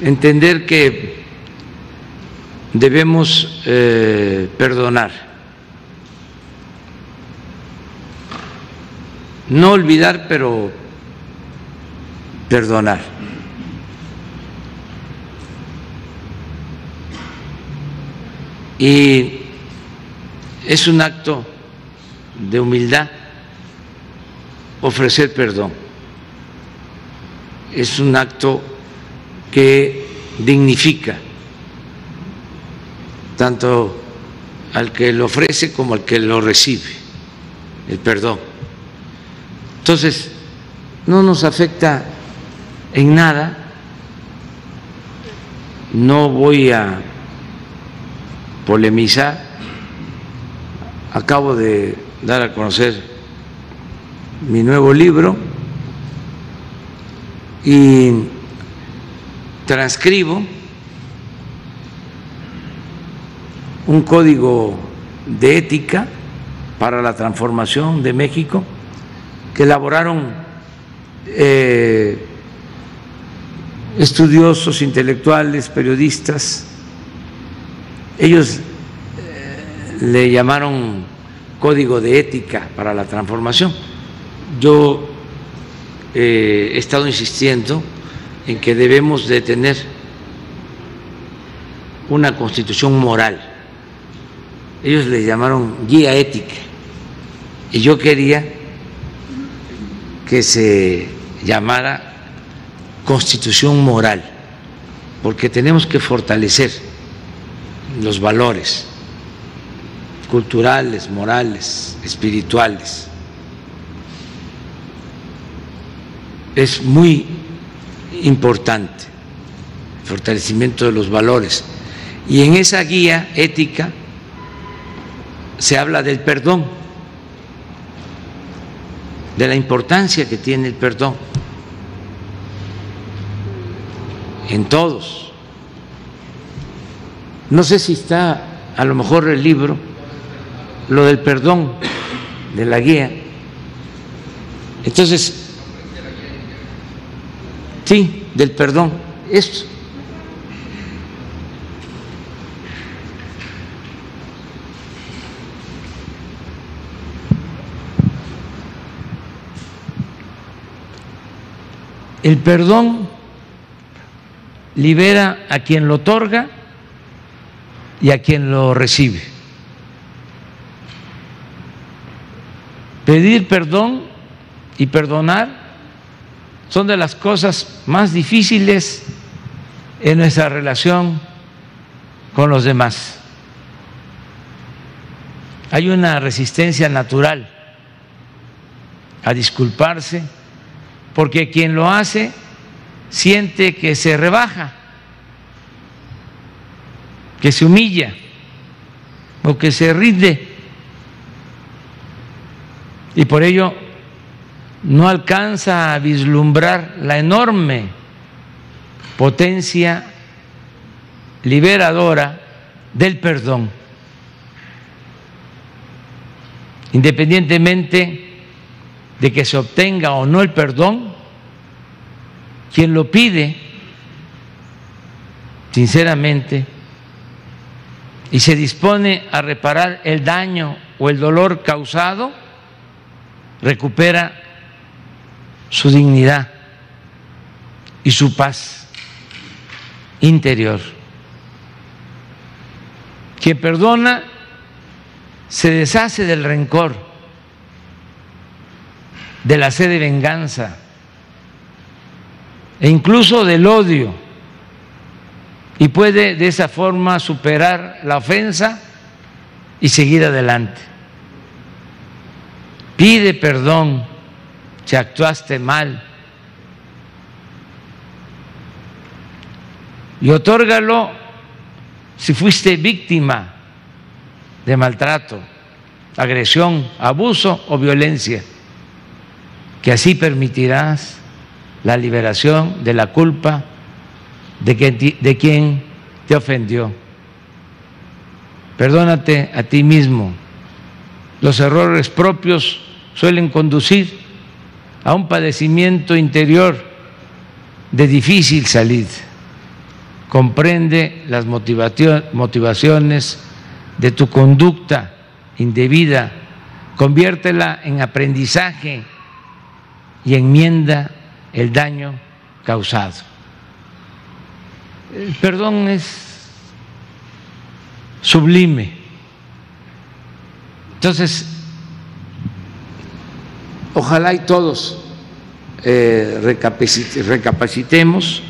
[SPEAKER 1] entender que debemos eh, perdonar. No olvidar, pero perdonar. Y es un acto de humildad ofrecer perdón. Es un acto que dignifica tanto al que lo ofrece como al que lo recibe, el perdón. Entonces, no nos afecta en nada, no voy a polemizar, acabo de dar a conocer mi nuevo libro y transcribo un código de ética para la transformación de México que elaboraron eh, estudiosos, intelectuales, periodistas. Ellos eh, le llamaron código de ética para la transformación. Yo eh, he estado insistiendo en que debemos de tener una constitución moral. Ellos le llamaron guía ética. Y yo quería que se llamara constitución moral, porque tenemos que fortalecer los valores culturales, morales, espirituales. Es muy importante el fortalecimiento de los valores. Y en esa guía ética se habla del perdón, de la importancia que tiene el perdón en todos. No sé si está a lo mejor el libro, lo del perdón de la guía. Entonces, Sí, del perdón. Esto. El perdón libera a quien lo otorga y a quien lo recibe. Pedir perdón y perdonar son de las cosas más difíciles en nuestra relación con los demás. Hay una resistencia natural a disculparse porque quien lo hace siente que se rebaja, que se humilla o que se rinde. Y por ello no alcanza a vislumbrar la enorme potencia liberadora del perdón, independientemente de que se obtenga o no el perdón, quien lo pide sinceramente y se dispone a reparar el daño o el dolor causado, recupera su dignidad y su paz interior. Quien perdona se deshace del rencor, de la sed de venganza e incluso del odio y puede de esa forma superar la ofensa y seguir adelante. Pide perdón si actuaste mal. Y otórgalo si fuiste víctima de maltrato, agresión, abuso o violencia, que así permitirás la liberación de la culpa de, de quien te ofendió. Perdónate a ti mismo. Los errores propios suelen conducir a un padecimiento interior de difícil salida. comprende las motivaciones de tu conducta indebida, conviértela en aprendizaje y enmienda el daño causado. El perdón es sublime. Entonces, ojalá y todos eh, recapacitemos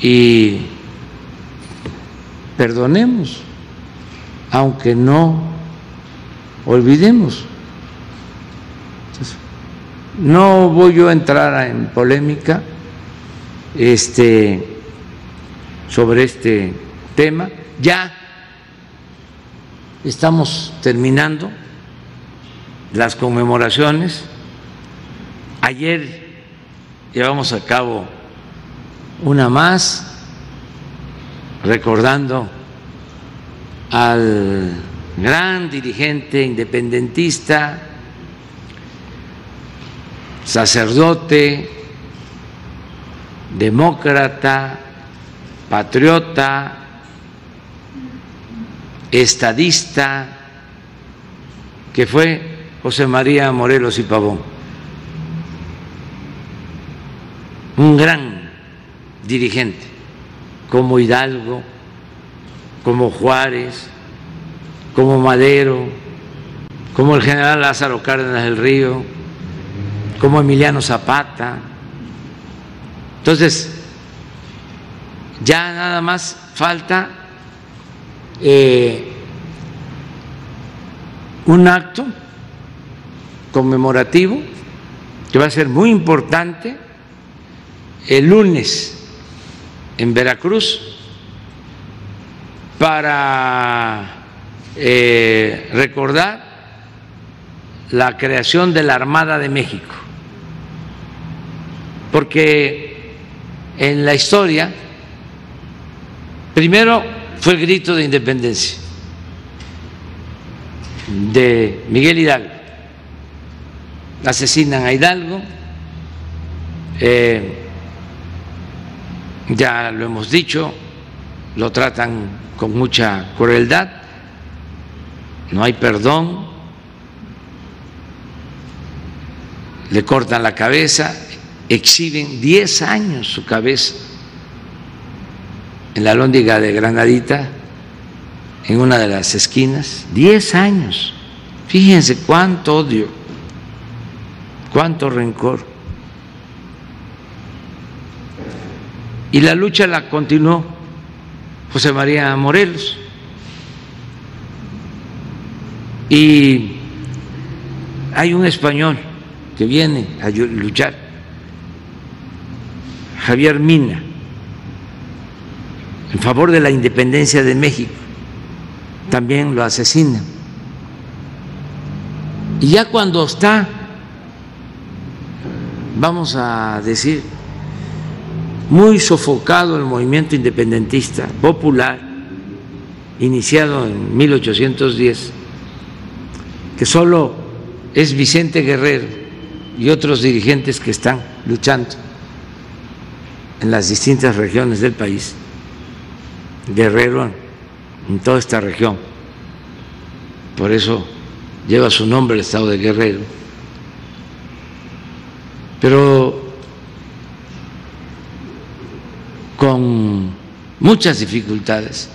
[SPEAKER 1] y perdonemos, aunque no olvidemos. no voy yo a entrar en polémica este, sobre este tema. Ya estamos terminando las conmemoraciones. Ayer llevamos a cabo una más, recordando al gran dirigente independentista, sacerdote, demócrata, patriota, estadista, que fue José María Morelos y Pavón. Un gran dirigente, como Hidalgo, como Juárez, como Madero, como el general Lázaro Cárdenas del Río, como Emiliano Zapata. Entonces, ya nada más falta eh, un acto conmemorativo que va a ser muy importante el lunes en Veracruz para eh, recordar la creación de la Armada de México, porque en la historia, primero fue el grito de independencia de Miguel Hidalgo, asesinan a Hidalgo, eh, ya lo hemos dicho, lo tratan con mucha crueldad, no hay perdón, le cortan la cabeza, exhiben 10 años su cabeza en la lóndiga de Granadita, en una de las esquinas, 10 años. Fíjense cuánto odio, cuánto rencor. Y la lucha la continuó José María Morelos. Y hay un español que viene a luchar, Javier Mina, en favor de la independencia de México. También lo asesinan. Y ya cuando está, vamos a decir, muy sofocado el movimiento independentista popular, iniciado en 1810, que solo es Vicente Guerrero y otros dirigentes que están luchando en las distintas regiones del país, Guerrero en toda esta región, por eso lleva su nombre el estado de Guerrero, pero con muchas dificultades.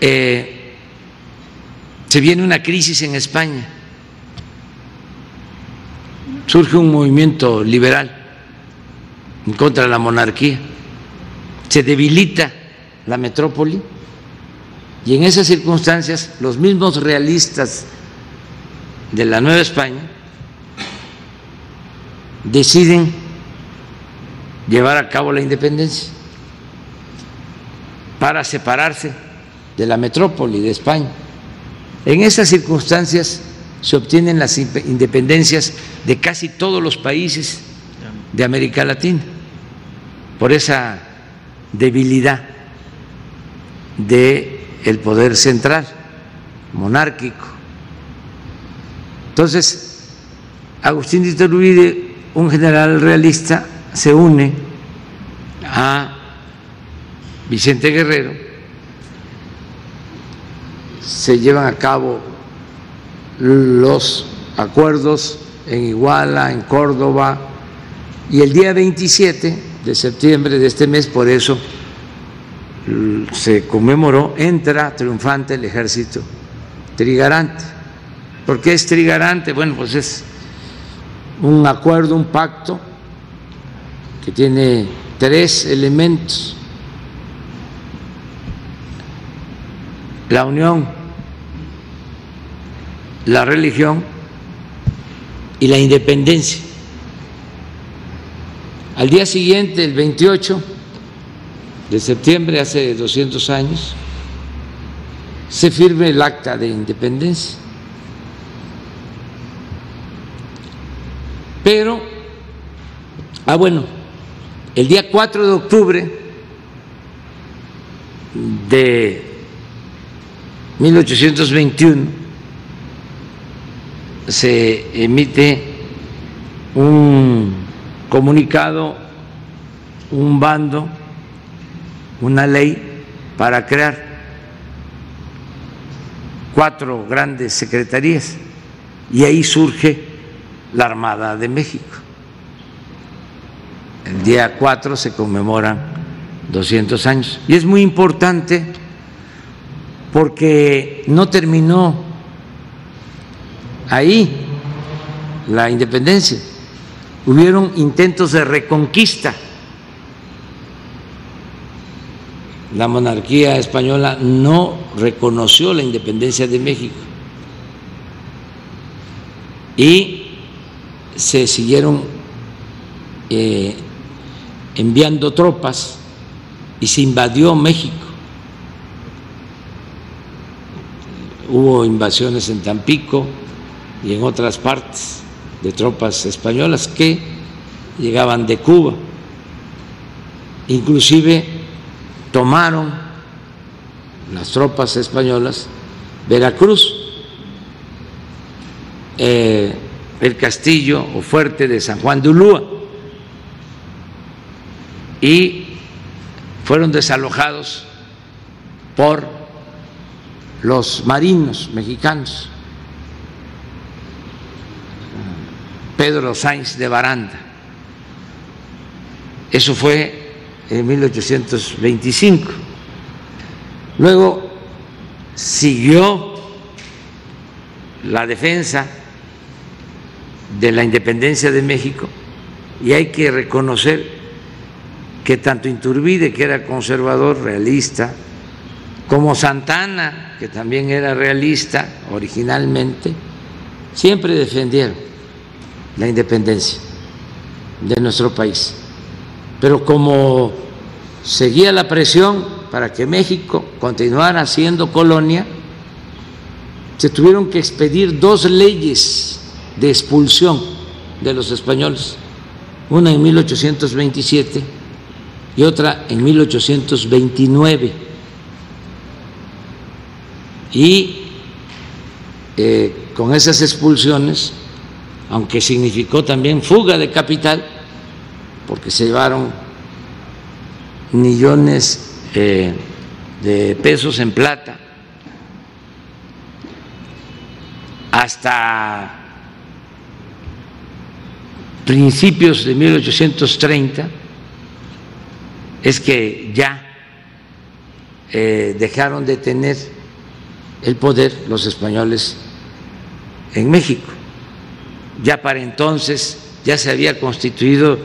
[SPEAKER 1] Eh, se viene una crisis en España, surge un movimiento liberal en contra de la monarquía, se debilita la metrópoli y en esas circunstancias los mismos realistas de la Nueva España deciden llevar a cabo la independencia para separarse de la metrópoli de España. En esas circunstancias se obtienen las independencias de casi todos los países de América Latina, por esa debilidad del el poder central, monárquico. Entonces, Agustín de Iturbide, un general realista, se une a Vicente Guerrero, se llevan a cabo los acuerdos en Iguala, en Córdoba, y el día 27 de septiembre de este mes, por eso se conmemoró, entra triunfante el ejército trigarante. ¿Por qué es trigarante? Bueno, pues es un acuerdo, un pacto que tiene tres elementos. La unión, la religión y la independencia. Al día siguiente, el 28 de septiembre, hace 200 años, se firme el acta de independencia. Pero, ah bueno, el día 4 de octubre de 1821 se emite un comunicado, un bando, una ley para crear cuatro grandes secretarías. Y ahí surge la Armada de México. El día 4 se conmemoran 200 años y es muy importante porque no terminó ahí la independencia, hubieron intentos de reconquista. La monarquía española no reconoció la independencia de México y se siguieron eh, enviando tropas y se invadió México. Hubo invasiones en Tampico y en otras partes de tropas españolas que llegaban de Cuba. Inclusive tomaron las tropas españolas Veracruz. Eh, el castillo o fuerte de San Juan de Ulúa y fueron desalojados por los marinos mexicanos. Pedro Sainz de Baranda. Eso fue en 1825. Luego siguió la defensa de la independencia de México y hay que reconocer que tanto Inturbide, que era conservador, realista, como Santana, que también era realista originalmente, siempre defendieron la independencia de nuestro país. Pero como seguía la presión para que México continuara siendo colonia, se tuvieron que expedir dos leyes de expulsión de los españoles, una en 1827 y otra en 1829. Y eh, con esas expulsiones, aunque significó también fuga de capital, porque se llevaron millones eh, de pesos en plata, hasta principios de 1830 es que ya eh, dejaron de tener el poder los españoles en México. Ya para entonces ya se había constituido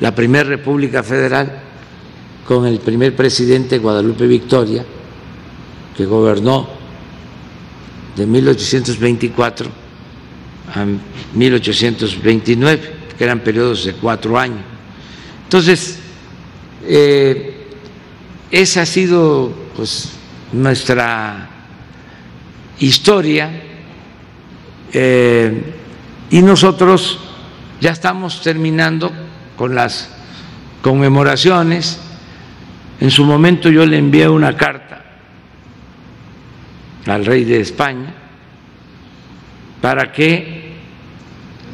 [SPEAKER 1] la primera República Federal con el primer presidente Guadalupe Victoria, que gobernó de 1824 a 1829 que eran periodos de cuatro años. Entonces, eh, esa ha sido pues, nuestra historia eh, y nosotros ya estamos terminando con las conmemoraciones. En su momento yo le envié una carta al rey de España para que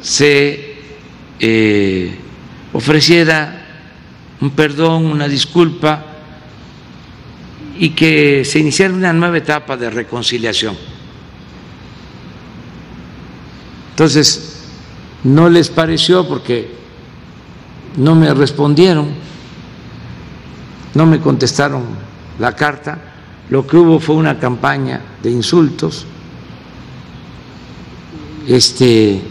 [SPEAKER 1] se eh, ofreciera un perdón, una disculpa y que se iniciara una nueva etapa de reconciliación. Entonces, no les pareció porque no me respondieron, no me contestaron la carta, lo que hubo fue una campaña de insultos, este,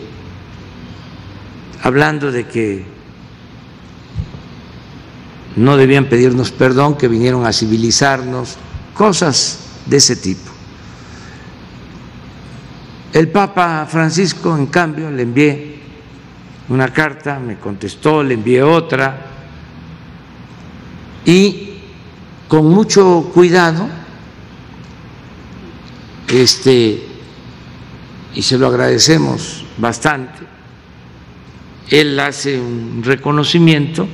[SPEAKER 1] hablando de que no debían pedirnos perdón, que vinieron a civilizarnos, cosas de ese tipo. El Papa Francisco, en cambio, le envié una carta, me contestó, le envié otra, y con mucho cuidado, este, y se lo agradecemos bastante, él hace un reconocimiento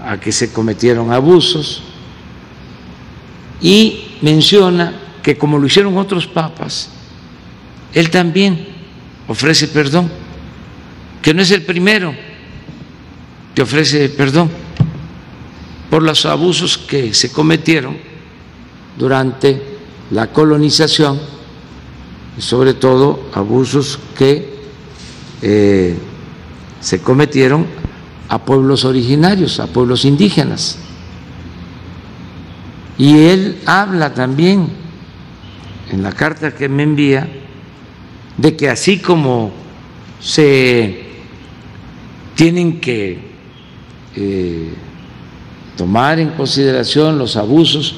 [SPEAKER 1] a que se cometieron abusos y menciona que como lo hicieron otros papas, él también ofrece perdón, que no es el primero que ofrece perdón por los abusos que se cometieron durante la colonización, sobre todo abusos que eh, se cometieron a pueblos originarios, a pueblos indígenas. Y él habla también en la carta que me envía de que así como se tienen que eh, tomar en consideración los abusos,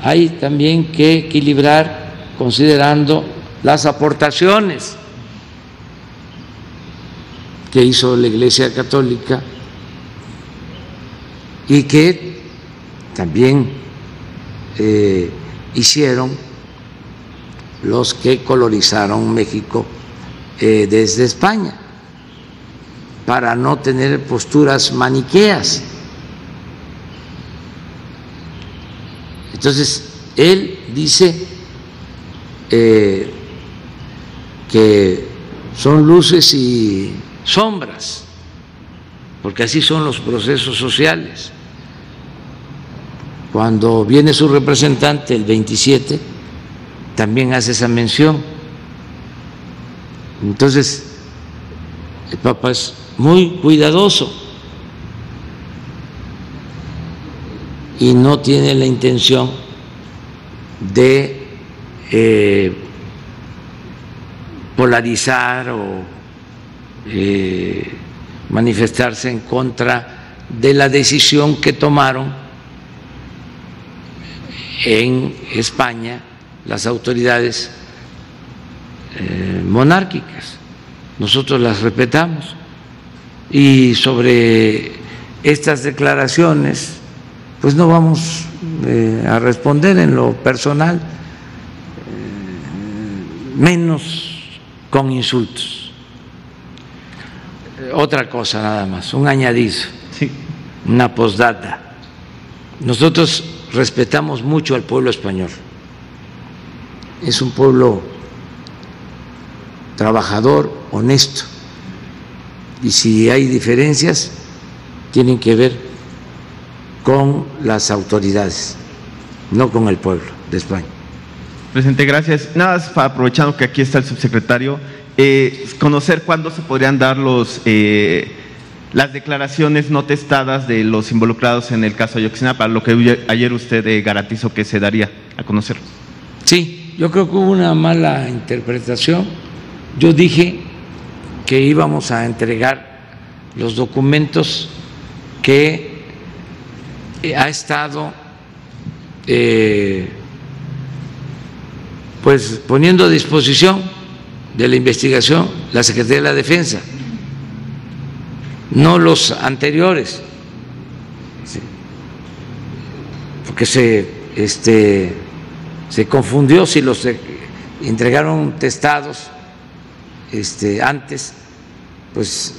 [SPEAKER 1] hay también que equilibrar considerando las aportaciones que hizo la Iglesia Católica y que también eh, hicieron los que colonizaron México eh, desde España, para no tener posturas maniqueas. Entonces, él dice eh, que son luces y sombras, porque así son los procesos sociales. Cuando viene su representante el 27, también hace esa mención. Entonces, el Papa es muy cuidadoso y no tiene la intención de eh, polarizar o eh, manifestarse en contra de la decisión que tomaron en España las autoridades eh, monárquicas. Nosotros las respetamos. Y sobre estas declaraciones, pues no vamos eh, a responder en lo personal, menos con insultos otra cosa nada más, un añadizo, una postdata. Nosotros respetamos mucho al pueblo español. Es un pueblo trabajador, honesto. Y si hay diferencias, tienen que ver con las autoridades, no con el pueblo de España.
[SPEAKER 7] Presidente, gracias. Nada, aprovechando que aquí está el subsecretario, eh, conocer cuándo se podrían dar los, eh, las declaraciones no testadas de los involucrados en el caso Ayotzinapa, lo que ayer usted eh, garantizó que se daría a conocer.
[SPEAKER 1] Sí, yo creo que hubo una mala interpretación. Yo dije que íbamos a entregar los documentos que ha estado pues poniendo a disposición de la investigación la Secretaría de la Defensa, no los anteriores, porque se, este, se confundió si los entregaron testados este, antes, pues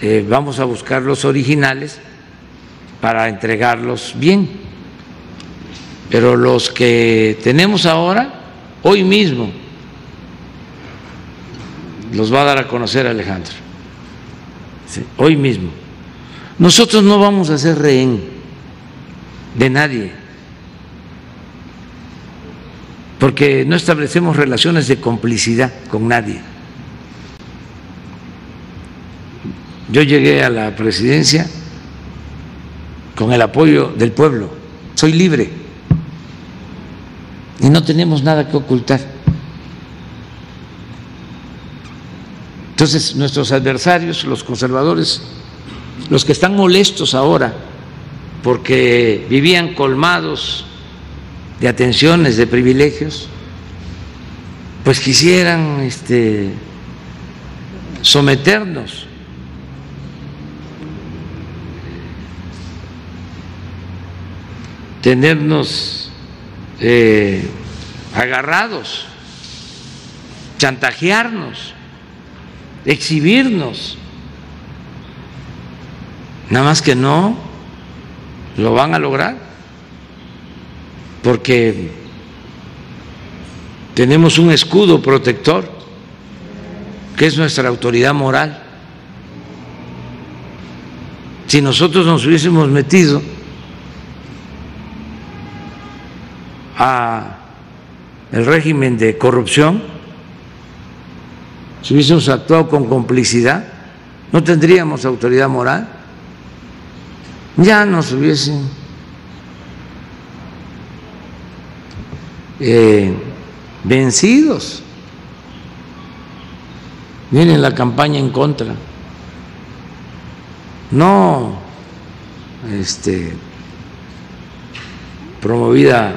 [SPEAKER 1] eh, vamos a buscar los originales para entregarlos bien. Pero los que tenemos ahora, hoy mismo, los va a dar a conocer Alejandro, hoy mismo. Nosotros no vamos a ser rehén de nadie, porque no establecemos relaciones de complicidad con nadie. Yo llegué a la presidencia con el apoyo del pueblo, soy libre y no tenemos nada que ocultar. Entonces, nuestros adversarios, los conservadores, los que están molestos ahora porque vivían colmados de atenciones, de privilegios, pues quisieran este, someternos. tenernos eh, agarrados, chantajearnos, exhibirnos. Nada más que no lo van a lograr, porque tenemos un escudo protector, que es nuestra autoridad moral. Si nosotros nos hubiésemos metido a el régimen de corrupción, si hubiésemos actuado con complicidad, no tendríamos autoridad moral, ya nos hubiesen eh, vencidos. Miren la campaña en contra. No este, promovida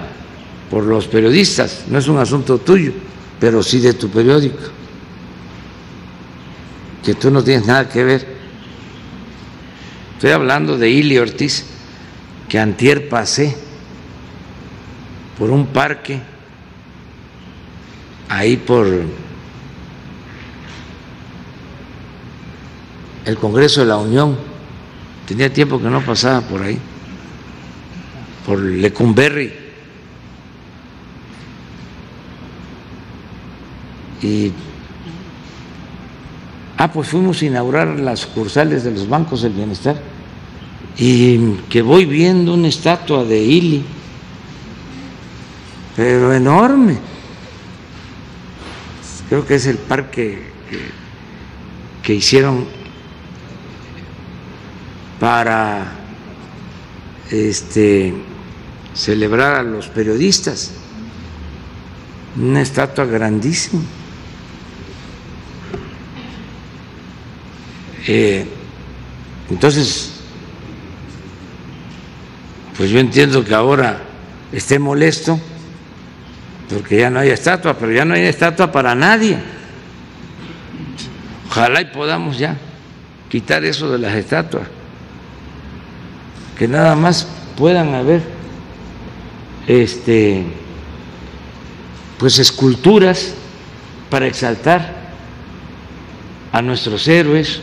[SPEAKER 1] por los periodistas, no es un asunto tuyo, pero sí de tu periódico, que tú no tienes nada que ver. Estoy hablando de Ili Ortiz, que antier pasé por un parque ahí por el Congreso de la Unión. Tenía tiempo que no pasaba por ahí, por Lecumberri Y, ah, pues fuimos a inaugurar las sucursales de los bancos del bienestar y que voy viendo una estatua de Ili, pero enorme. Creo que es el parque que, hicieron para este, celebrar a los periodistas. Una estatua grandísima. Eh, entonces, pues yo entiendo que ahora esté molesto porque ya no hay estatua, pero ya no hay estatua para nadie. Ojalá y podamos ya quitar eso de las estatuas, que nada más puedan haber este pues esculturas para exaltar a nuestros héroes,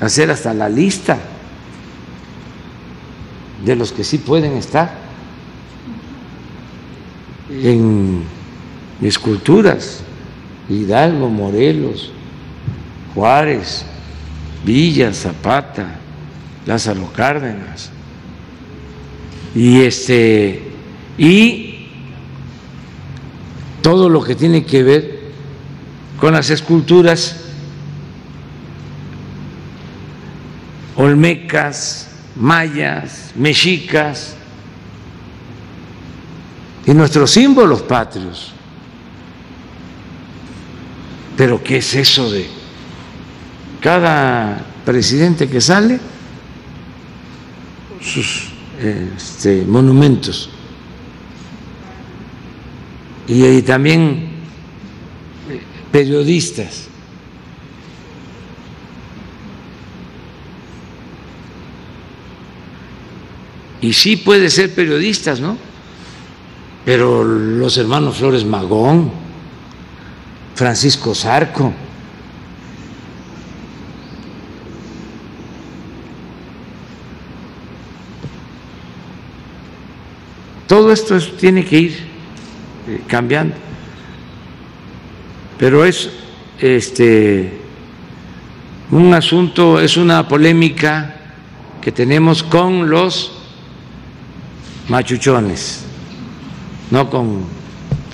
[SPEAKER 1] hacer hasta la lista de los que sí pueden estar en esculturas, Hidalgo, Morelos, Juárez, Villa, Zapata, Lázaro Cárdenas. Y este y todo lo que tiene que ver con las esculturas olmecas, mayas, mexicas y nuestros símbolos patrios. Pero ¿qué es eso de cada presidente que sale? Sus este, monumentos. y también periodistas. Y sí puede ser periodistas, ¿no? Pero los hermanos Flores Magón, Francisco Zarco, todo esto tiene que ir eh, cambiando pero es este un asunto, es una polémica que tenemos con los machuchones, no con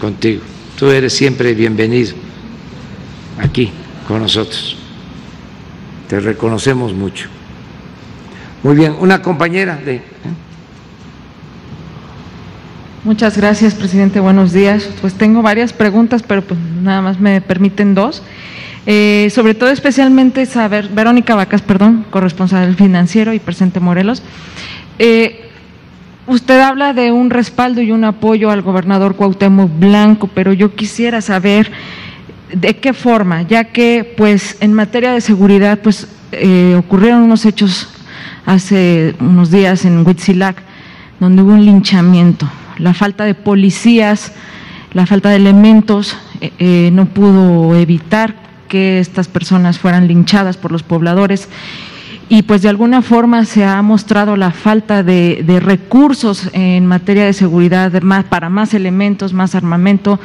[SPEAKER 1] contigo. Tú eres siempre bienvenido aquí con nosotros. Te reconocemos mucho. Muy bien, una compañera de... ¿eh?
[SPEAKER 8] Muchas gracias, presidente. Buenos días. Pues tengo varias preguntas, pero pues nada más me permiten dos. Eh, sobre todo, especialmente saber, Verónica Vacas, perdón, corresponsal financiero y presente Morelos. Eh, usted habla de un respaldo y un apoyo al gobernador Cuauhtémoc Blanco, pero yo quisiera saber de qué forma, ya que, pues, en materia de seguridad, pues, eh, ocurrieron unos hechos hace unos días en Huitzilac, donde hubo un linchamiento, la falta de policías, la falta de elementos no pudo evitar que estas personas fueran linchadas por los pobladores y pues de alguna forma se ha mostrado la falta de, recursos en materia de seguridad para más elementos, más armamento,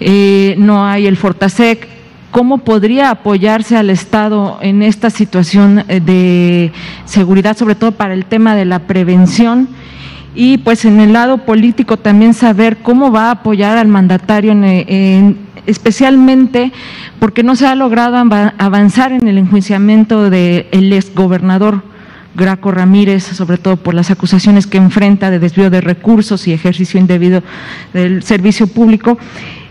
[SPEAKER 8] eh, no hay el Fortasec. ¿Cómo podría apoyarse al Estado en esta situación de seguridad, sobre todo para el tema de la prevención? Y pues en el lado político también saber cómo va a apoyar al mandatario en especialmente porque no se ha logrado avanzar en el enjuiciamiento del exgobernador Graco Ramírez, sobre todo por las acusaciones que enfrenta de desvío de recursos y ejercicio indebido del servicio público.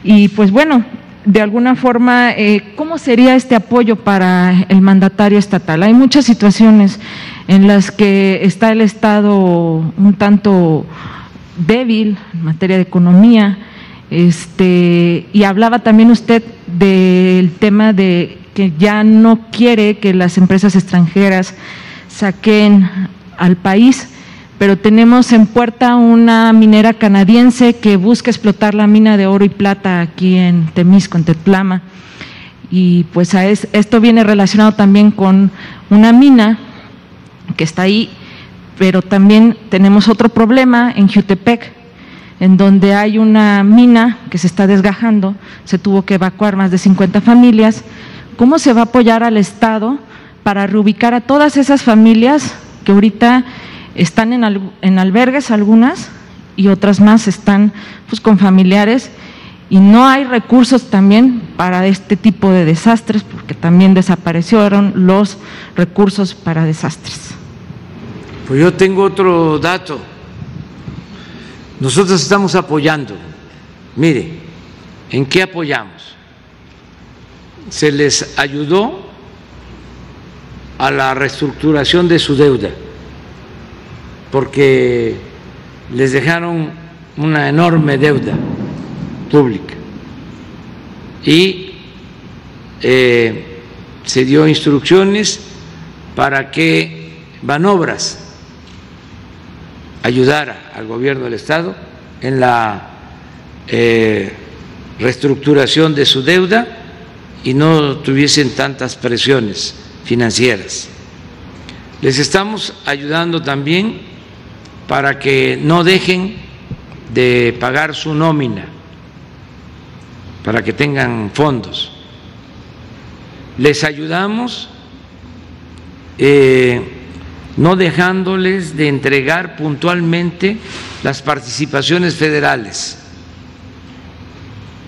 [SPEAKER 8] Y pues bueno, de alguna forma, eh, ¿cómo sería este apoyo para el mandatario estatal? Hay muchas situaciones en las que está el Estado un tanto débil en materia de economía, este, y hablaba también usted del tema de que ya no quiere que las empresas extranjeras saquen al país, pero tenemos en puerta una minera canadiense que busca explotar la mina de oro y plata aquí en Temisco, en Tetlama. Y pues a esto viene relacionado también con una mina que está ahí, pero también tenemos otro problema en Jutepec, en donde hay una mina que se está desgajando, se tuvo que evacuar más de 50 familias. ¿Cómo se va a apoyar al Estado para reubicar a todas esas familias que ahorita están en, albergues algunas y otras más están pues, con familiares y no hay recursos también para este tipo de desastres porque también desaparecieron los recursos para desastres.
[SPEAKER 1] Pues yo tengo otro dato nosotros estamos apoyando. Mire, ¿en qué apoyamos? Se les ayudó a la reestructuración de su deuda, porque les dejaron una enorme deuda pública y eh, se dio instrucciones para que van obras ayudara al gobierno del Estado en la eh, reestructuración de su deuda y no tuviesen tantas presiones financieras. Les estamos ayudando también para que no dejen de pagar su nómina, para que tengan fondos. Les ayudamos eh, no dejándoles de entregar puntualmente las participaciones federales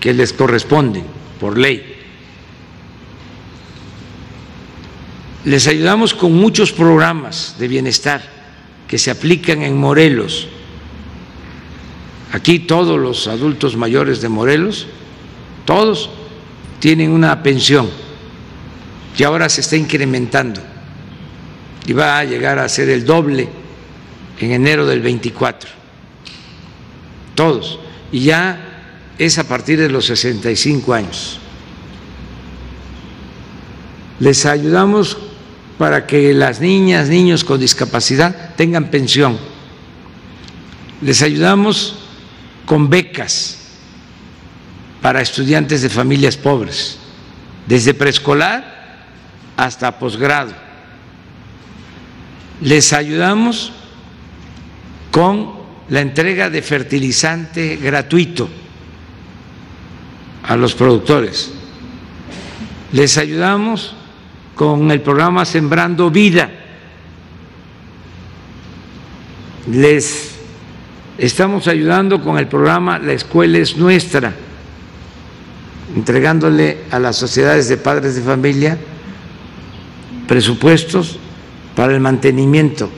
[SPEAKER 1] que les corresponden por ley. Les ayudamos con muchos programas de bienestar que se aplican en Morelos. Aquí todos los adultos mayores de Morelos, todos tienen una pensión que ahora se está incrementando y va a llegar a ser el doble en enero del 24. Todos. Y ya es a partir de los 65 años. Les ayudamos para que las niñas, niños con discapacidad tengan pensión. Les ayudamos con becas para estudiantes de familias pobres, desde preescolar hasta posgrado les ayudamos con la entrega de fertilizante gratuito a los productores. Les ayudamos con el programa Sembrando Vida. Les estamos ayudando con el programa La Escuela es Nuestra, entregándole a las sociedades de padres de familia presupuestos para el mantenimiento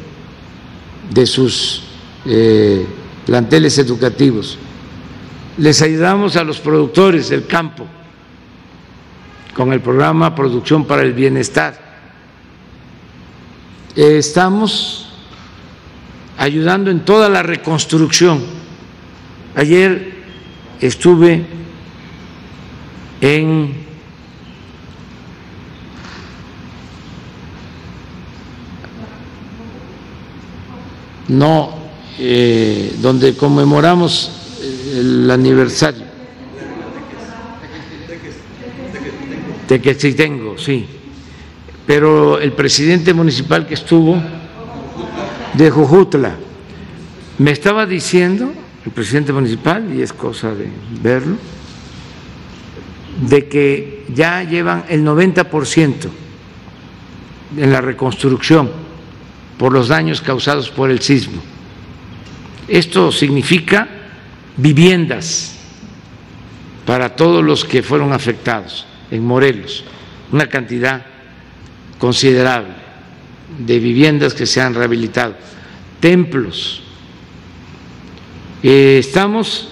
[SPEAKER 1] de sus eh, planteles educativos. Les ayudamos a los productores del campo con el programa Producción para el Bienestar. Estamos ayudando en toda la reconstrucción. Ayer estuve en no eh, donde conmemoramos el aniversario de que sí tengo, sí. Pero el presidente municipal que estuvo de Jujutla me estaba diciendo, el presidente municipal, y es cosa de verlo, de que ya llevan el 90% en la reconstrucción por los daños causados por el sismo. Esto significa viviendas para todos los que fueron afectados en Morelos, una cantidad considerable de viviendas que se han rehabilitado, templos. Eh, estamos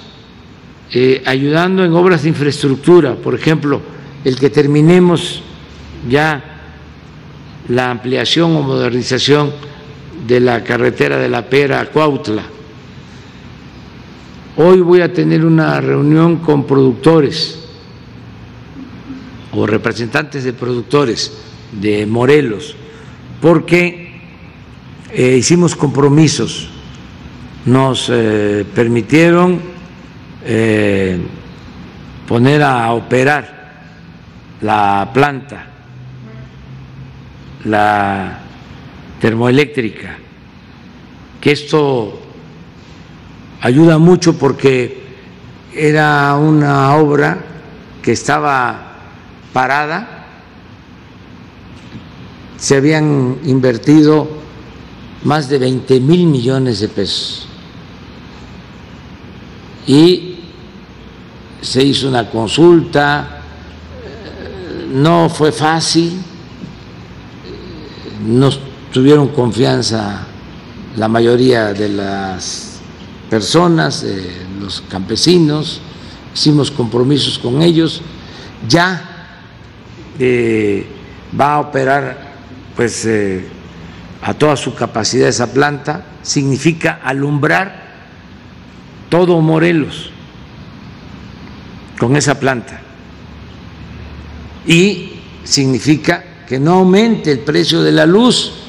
[SPEAKER 1] eh, ayudando en obras de infraestructura, por ejemplo, el que terminemos ya la ampliación o modernización de la carretera de la Pera a Cuautla. Hoy voy a tener una reunión con productores o representantes de productores de Morelos, porque eh, hicimos compromisos, nos eh, permitieron eh, poner a operar la planta, la termoeléctrica, que esto ayuda mucho porque era una obra que estaba parada, se habían invertido más de 20 mil millones de pesos y se hizo una consulta, no fue fácil, no tuvieron confianza la mayoría de las personas, los campesinos, hicimos compromisos con ellos, ya va a operar pues eh, a toda su capacidad esa planta, significa alumbrar todo Morelos con esa planta. Y significa que no aumente el precio de la luz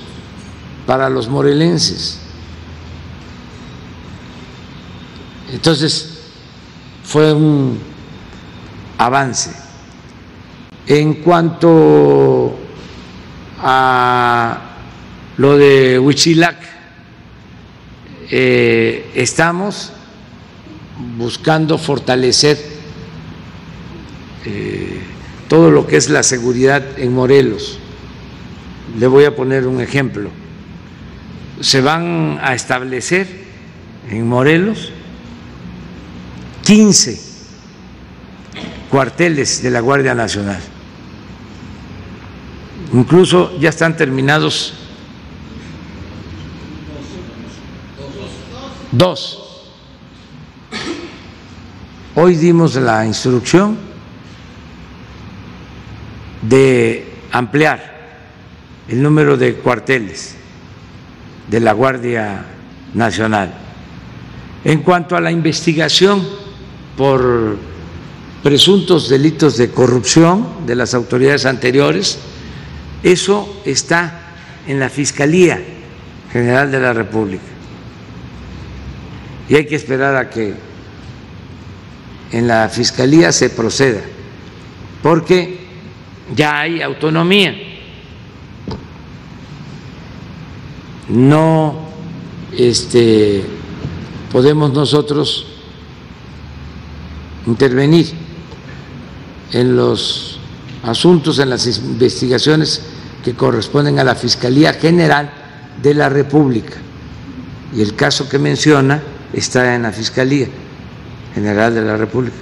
[SPEAKER 1] para los morelenses. Entonces, fue un avance. En cuanto a lo de Huichilac, eh, estamos buscando fortalecer eh, todo lo que es la seguridad en Morelos. Le voy a poner un ejemplo. Se van a establecer en Morelos 15 cuarteles de la Guardia Nacional. Incluso ya están terminados. Dos. Hoy dimos la instrucción de ampliar el número de cuarteles de la Guardia Nacional. En cuanto a la investigación por presuntos delitos de corrupción de las autoridades anteriores, eso está en la Fiscalía General de la República. Y hay que esperar a que en la Fiscalía se proceda, porque ya hay autonomía. No este, podemos nosotros intervenir en los asuntos, en las investigaciones que corresponden a la Fiscalía General de la República. Y el caso que menciona está en la Fiscalía General de la República.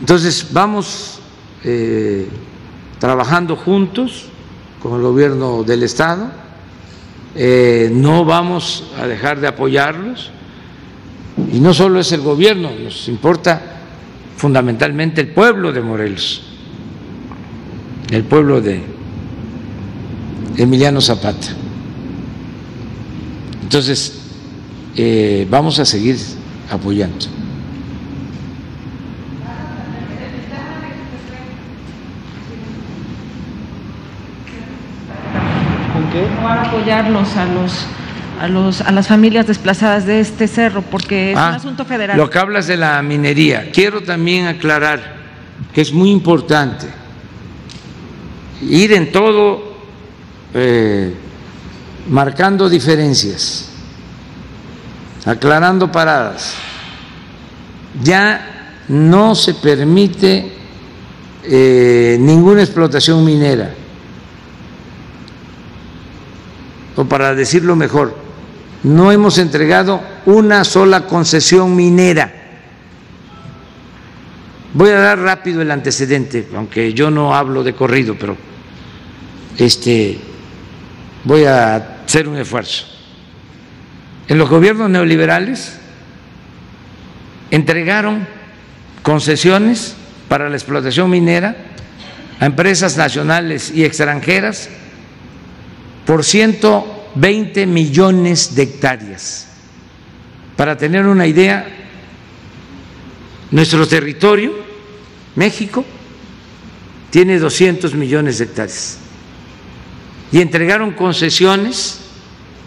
[SPEAKER 1] Entonces, vamos eh, trabajando juntos con el gobierno del Estado, eh, no vamos a dejar de apoyarlos, y no solo es el gobierno, nos importa fundamentalmente el pueblo de Morelos, el pueblo de Emiliano Zapata. Entonces, eh, vamos a seguir apoyando.
[SPEAKER 8] van a apoyarlos a los a los a las familias desplazadas de este cerro porque es un
[SPEAKER 1] Ah,
[SPEAKER 8] asunto federal.
[SPEAKER 1] Lo que hablas de la minería, quiero también aclarar que es muy importante ir en todo eh, marcando diferencias, aclarando paradas. Ya no se permite eh, ninguna explotación minera. O para decirlo mejor, no hemos entregado una sola concesión minera. Voy a dar rápido el antecedente, aunque yo no hablo de corrido, pero este voy a hacer un esfuerzo. En los gobiernos neoliberales entregaron concesiones para la explotación minera a empresas nacionales y extranjeras por 120 millones de hectáreas. Para tener una idea, nuestro territorio, México, tiene 200 millones de hectáreas. Y entregaron concesiones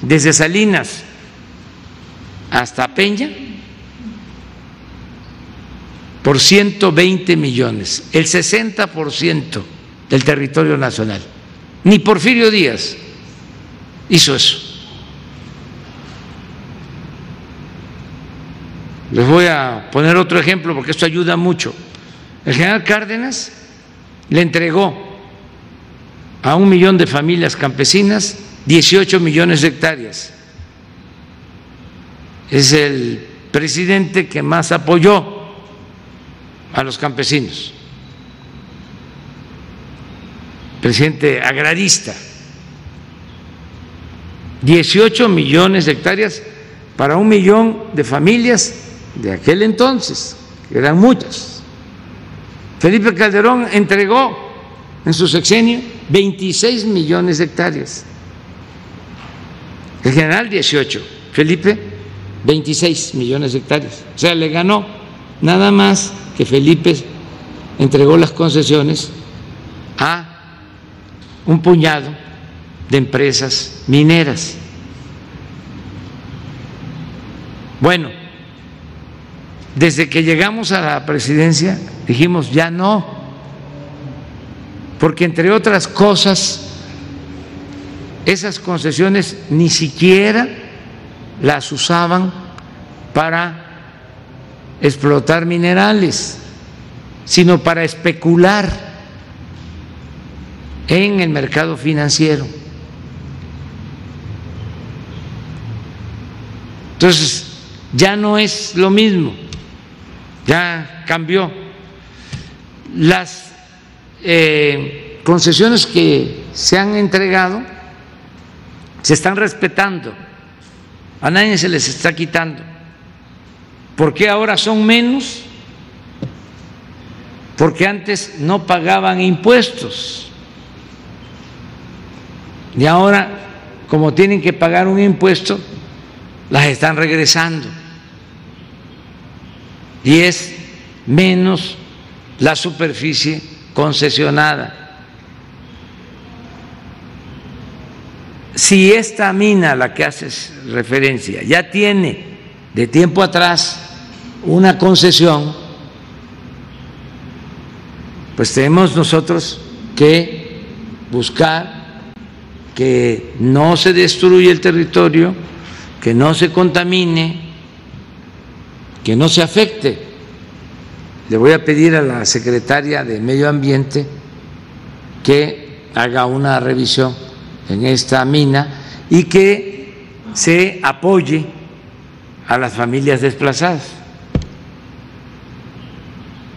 [SPEAKER 1] desde Salinas hasta Peña por 120 millones, el 60% del territorio nacional. Ni Porfirio Díaz hizo eso. Les voy a poner otro ejemplo porque esto ayuda mucho. El general Cárdenas le entregó a un millón de familias campesinas 18 millones de hectáreas. Es el presidente que más apoyó a los campesinos, presidente agrarista. 18 millones de hectáreas para un millón de familias de aquel entonces, que eran muchas. Felipe Calderón entregó en su sexenio 26 millones de hectáreas. El general 18, Felipe 26 millones de hectáreas. O sea, le ganó nada más que Felipe entregó las concesiones a un puñado de empresas mineras. Bueno, desde que llegamos a la presidencia dijimos ya no, porque entre otras cosas, esas concesiones ni siquiera las usaban para explotar minerales, sino para especular en el mercado financiero. Entonces, ya no es lo mismo, ya cambió. Las eh, concesiones que se han entregado se están respetando, a nadie se les está quitando. ¿Por qué ahora son menos? Porque antes no pagaban impuestos. Y ahora, como tienen que pagar un impuesto, las están regresando. Y es menos la superficie concesionada. Si esta mina a la que haces referencia ya tiene de tiempo atrás una concesión, pues tenemos nosotros que buscar que no se destruya el territorio, que no se contamine, que no se afecte. Le voy a pedir a la secretaria de Medio Ambiente que haga una revisión en esta mina y que se apoye a las familias desplazadas.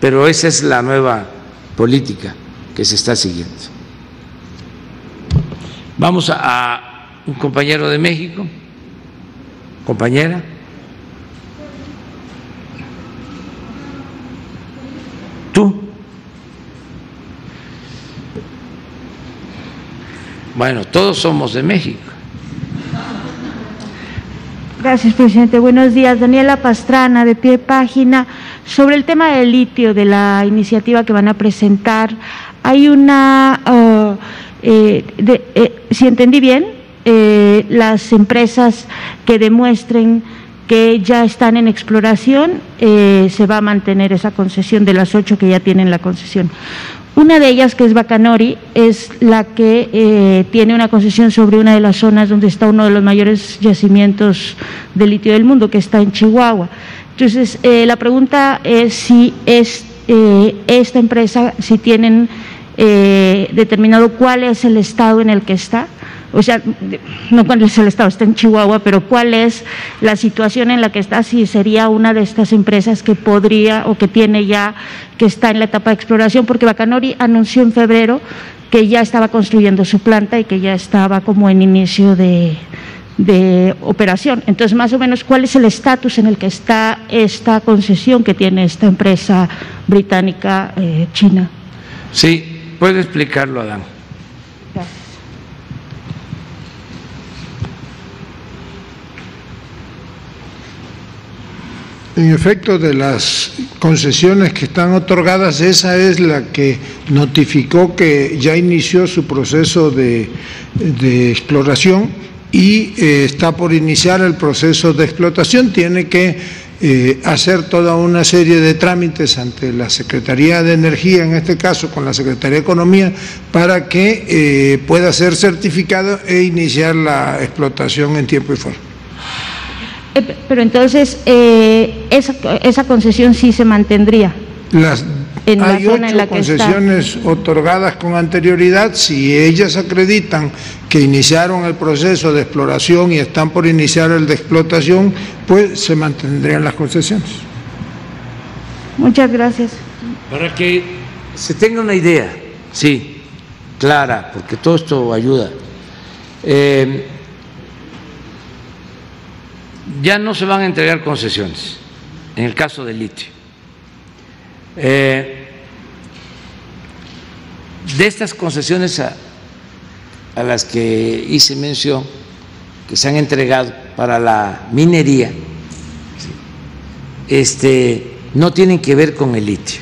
[SPEAKER 1] Pero esa es la nueva política que se está siguiendo. Vamos a, un compañero de México, compañera. Tú. Bueno, todos somos de México.
[SPEAKER 9] Gracias, presidente. Buenos días. Daniela Pastrana, de pie página. Sobre el tema del litio, de la iniciativa que van a presentar, hay una, uh, eh, eh, si entendí bien, eh, las empresas que demuestren que ya están en exploración, se va a mantener esa concesión de las ocho que ya tienen la concesión. Una de ellas, que es Bacanori, es la que eh, tiene una concesión sobre una de las zonas donde está uno de los mayores yacimientos de litio del mundo, que está en Chihuahua. Entonces, eh, la pregunta es si es eh, esta empresa, si tienen determinado cuál es el estado en el que está o sea, no cuál es el estado, está en Chihuahua, pero cuál es la situación en la que está, si sería una de estas empresas que podría o que tiene ya, que está en la etapa de exploración, porque Bacanori anunció en febrero que ya estaba construyendo su planta y que ya estaba como en inicio de, operación. Entonces, más o menos, ¿cuál es el estatus en el que está esta concesión que tiene esta empresa británica eh, china?
[SPEAKER 1] Sí, puede explicarlo, Adán.
[SPEAKER 4] En efecto, de las concesiones que están otorgadas, esa es la que notificó que ya inició su proceso de, exploración y eh, está por iniciar el proceso de explotación. Tiene que eh, hacer toda una serie de trámites ante la Secretaría de Energía, en este caso con la Secretaría de Economía, para que eh, pueda ser certificado e iniciar la explotación en tiempo y forma.
[SPEAKER 9] Eh, pero entonces, eh, esa, esa, concesión sí se mantendría.
[SPEAKER 4] Las, en hay ocho en la concesiones otorgadas con anterioridad. Si ellas acreditan que iniciaron el proceso de exploración y están por iniciar el de explotación, pues se mantendrían las concesiones.
[SPEAKER 9] Muchas gracias.
[SPEAKER 1] Para que se tenga una idea, sí, clara, porque todo esto ayuda. Eh, ya no se van a entregar concesiones en el caso del litio. Eh, de estas concesiones a, las que hice mención, que se han entregado para la minería, este, no tienen que ver con el litio,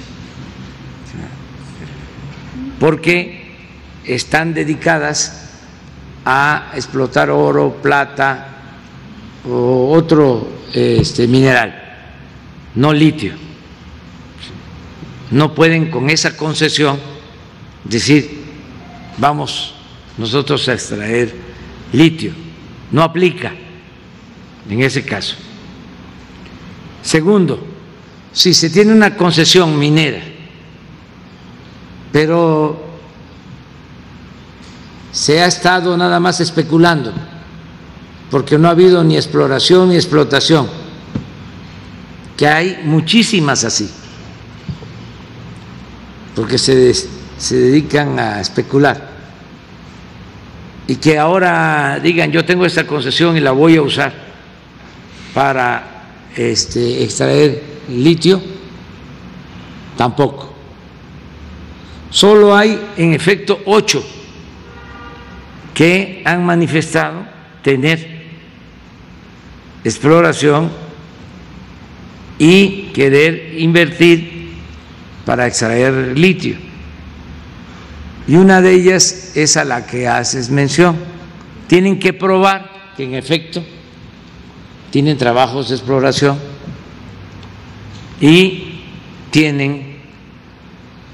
[SPEAKER 1] porque están dedicadas a explotar oro, plata, o otro este, mineral, no litio. No pueden con esa concesión decir, vamos nosotros a extraer litio. No aplica en ese caso. Segundo, si se tiene una concesión minera, pero se ha estado nada más especulando, porque no ha habido ni exploración ni explotación, que hay muchísimas así, porque se, se dedican a especular. Y que ahora digan, yo tengo esta concesión y la voy a usar para este, extraer litio, tampoco. Solo hay, en efecto, ocho que han manifestado tener exploración y querer invertir para extraer litio. Y una de ellas es a la que haces mención. Tienen que probar que en efecto tienen trabajos de exploración y tienen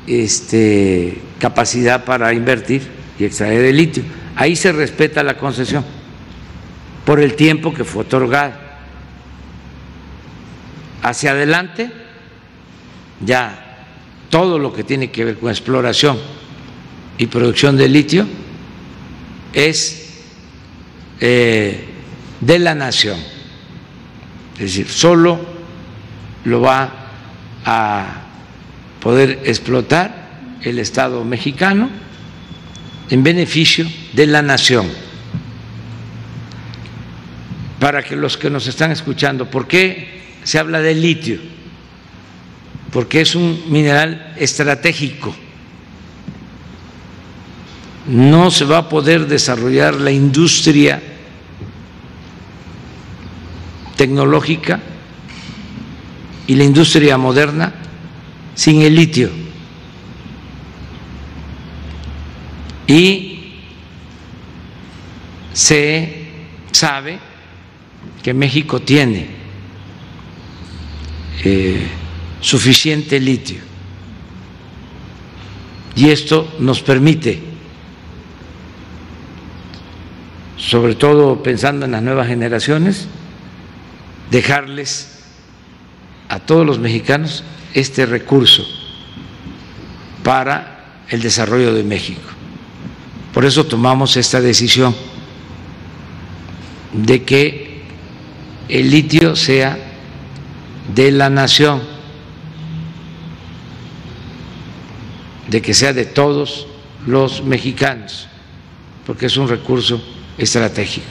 [SPEAKER 1] este, capacidad para invertir y extraer el litio. Ahí se respeta la concesión por el tiempo que fue otorgado. Hacia adelante, ya todo lo que tiene que ver con exploración y producción de litio es eh, de la nación, es decir, solo lo va a poder explotar el Estado mexicano en beneficio de la nación. Para que los que nos están escuchando, ¿por qué se habla de litio? Porque es un mineral estratégico. No se va a poder desarrollar la industria tecnológica y la industria moderna sin el litio. Y se sabe que México tiene eh, suficiente litio. Y esto nos permite, sobre todo pensando en las nuevas generaciones, dejarles a todos los mexicanos este recurso para el desarrollo de México. Por eso tomamos esta decisión de que el litio sea de la nación, de que sea de todos los mexicanos, porque es un recurso estratégico.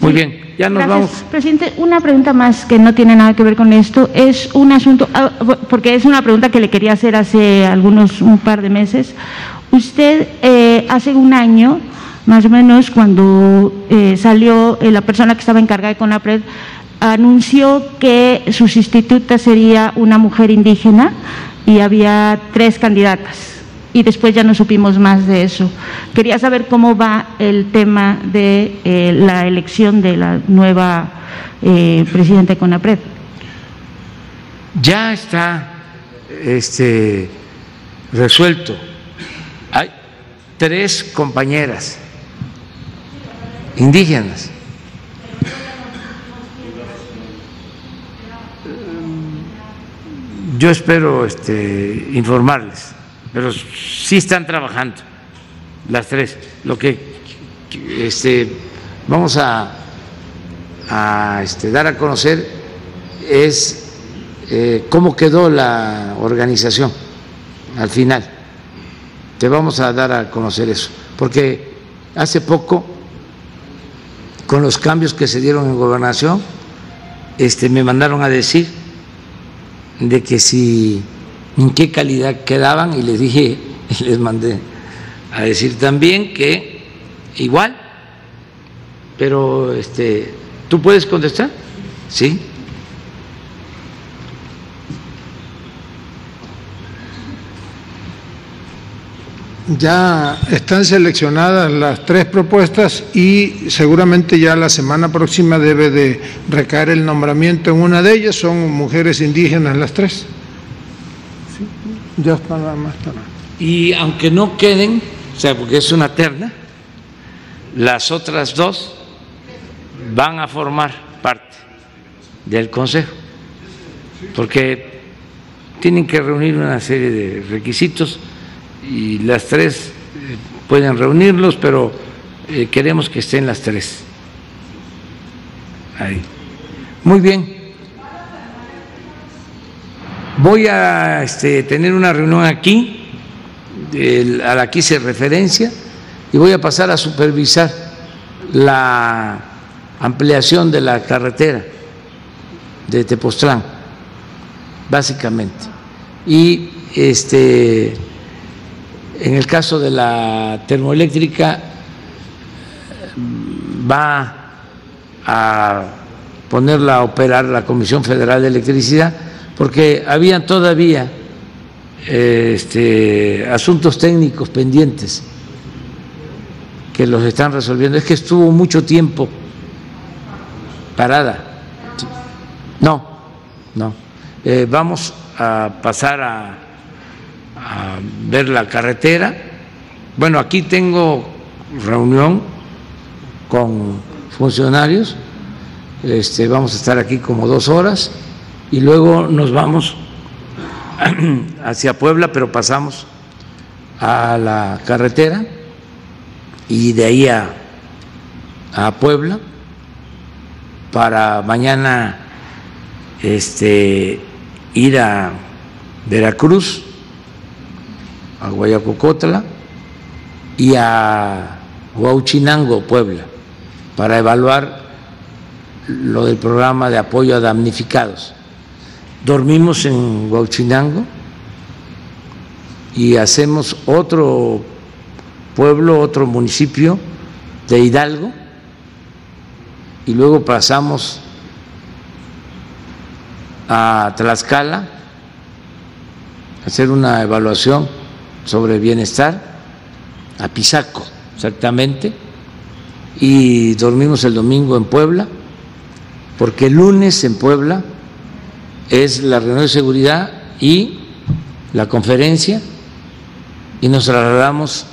[SPEAKER 1] Muy bien. Ya nos vamos.
[SPEAKER 9] Presidente, una pregunta más que no tiene nada que ver con esto. Es un asunto, ah, porque es una pregunta que le quería hacer hace algunos, un par de meses. Usted eh, hace un año, más o menos, cuando eh, salió eh, la persona que estaba encargada de CONAPRED, anunció que su sustituta sería una mujer indígena y había tres candidatas y después ya no supimos más de eso. Quería saber cómo va el tema de eh, la elección de la nueva presidenta de CONAPRED.
[SPEAKER 1] Ya está este, resuelto. Hay tres compañeras indígenas. Yo espero este, informarles pero sí están trabajando las tres. Lo que este, vamos a, este, dar a conocer es eh, cómo quedó la organización al final. Te vamos a dar a conocer eso, porque hace poco, con los cambios que se dieron en gobernación, este, me mandaron a decir de que si en qué calidad quedaban y les dije, y les mandé a decir también que igual, pero este, ¿tú puedes contestar? Sí.
[SPEAKER 4] Ya están seleccionadas las tres propuestas y seguramente ya la semana próxima debe de recaer el nombramiento en una de ellas. Son mujeres indígenas las tres. Ya está nada más.
[SPEAKER 1] Y aunque no queden, o sea, porque es una terna, las otras dos van a formar parte del Consejo, porque tienen que reunir una serie de requisitos y las tres eh, pueden reunirlos, pero eh, queremos que estén las tres. Ahí. Muy bien. Voy a este, tener una reunión aquí, a la que hice referencia, y voy a pasar a supervisar la ampliación de la carretera de Tepoztlán, básicamente. Y este, en el caso de la termoeléctrica, va a ponerla a operar la Comisión Federal de Electricidad porque habían todavía este, asuntos técnicos pendientes que los están resolviendo. Es que estuvo mucho tiempo parada. No, no. Eh, vamos a pasar a, a ver la carretera. Bueno, aquí tengo reunión con funcionarios. Este, vamos a estar aquí como dos horas y luego nos vamos hacia Puebla, pero pasamos a la carretera y de ahí a, a Puebla para mañana este, ir a Veracruz, a Guayacocotla y a Huauchinango, Puebla, para evaluar lo del programa de apoyo a damnificados. Dormimos en Huauchinango y hacemos otro pueblo, otro municipio de Hidalgo y luego pasamos a Tlaxcala a hacer una evaluación sobre bienestar, a Pisaco exactamente, y dormimos el domingo en Puebla, porque el lunes en Puebla es la reunión de seguridad y la conferencia, y nos trasladamos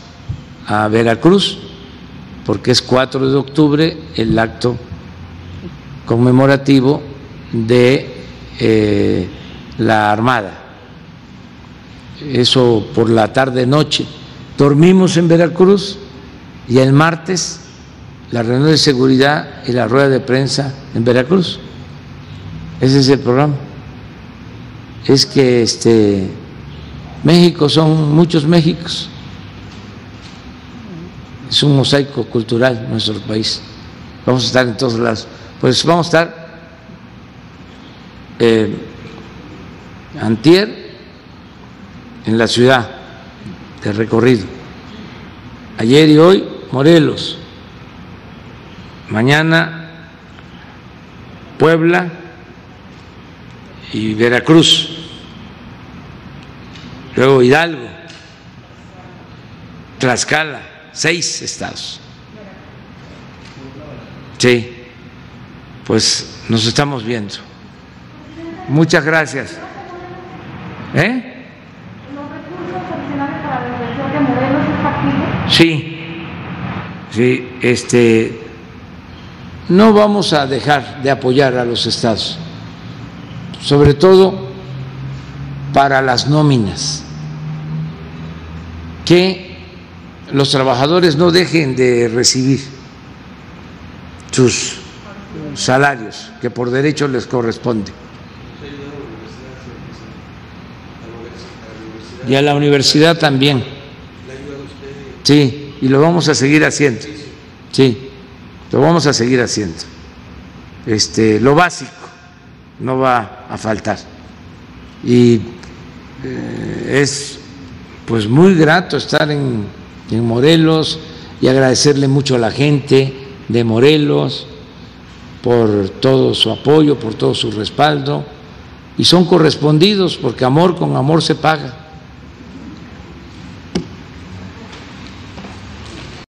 [SPEAKER 1] a Veracruz, porque es 4 de octubre el acto conmemorativo de eh, la Armada. Eso por la tarde-noche. Dormimos en Veracruz y el martes la reunión de seguridad y la rueda de prensa en Veracruz. Ese es el programa. Es que este México son muchos Méxicos. Es un mosaico cultural nuestro país. Vamos a estar en todos lados. Pues vamos a estar eh, antier en la ciudad de recorrido. Ayer y hoy Morelos. Mañana Puebla y Veracruz. Luego Hidalgo, Tlaxcala, seis estados. Sí, pues nos estamos viendo. Muchas gracias. ¿Eh? Sí, sí, este, no vamos a dejar de apoyar a los estados, sobre todo para las nóminas, que los trabajadores no dejen de recibir sus salarios que por derecho les corresponde. Y a la universidad también. Sí, y lo vamos a seguir haciendo. Sí, lo vamos a seguir haciendo. Este, lo básico no va a faltar. Y eh, es pues muy grato estar en, en Morelos y agradecerle mucho a la gente de Morelos por todo su apoyo, por todo su respaldo, y son correspondidos porque amor con amor se paga.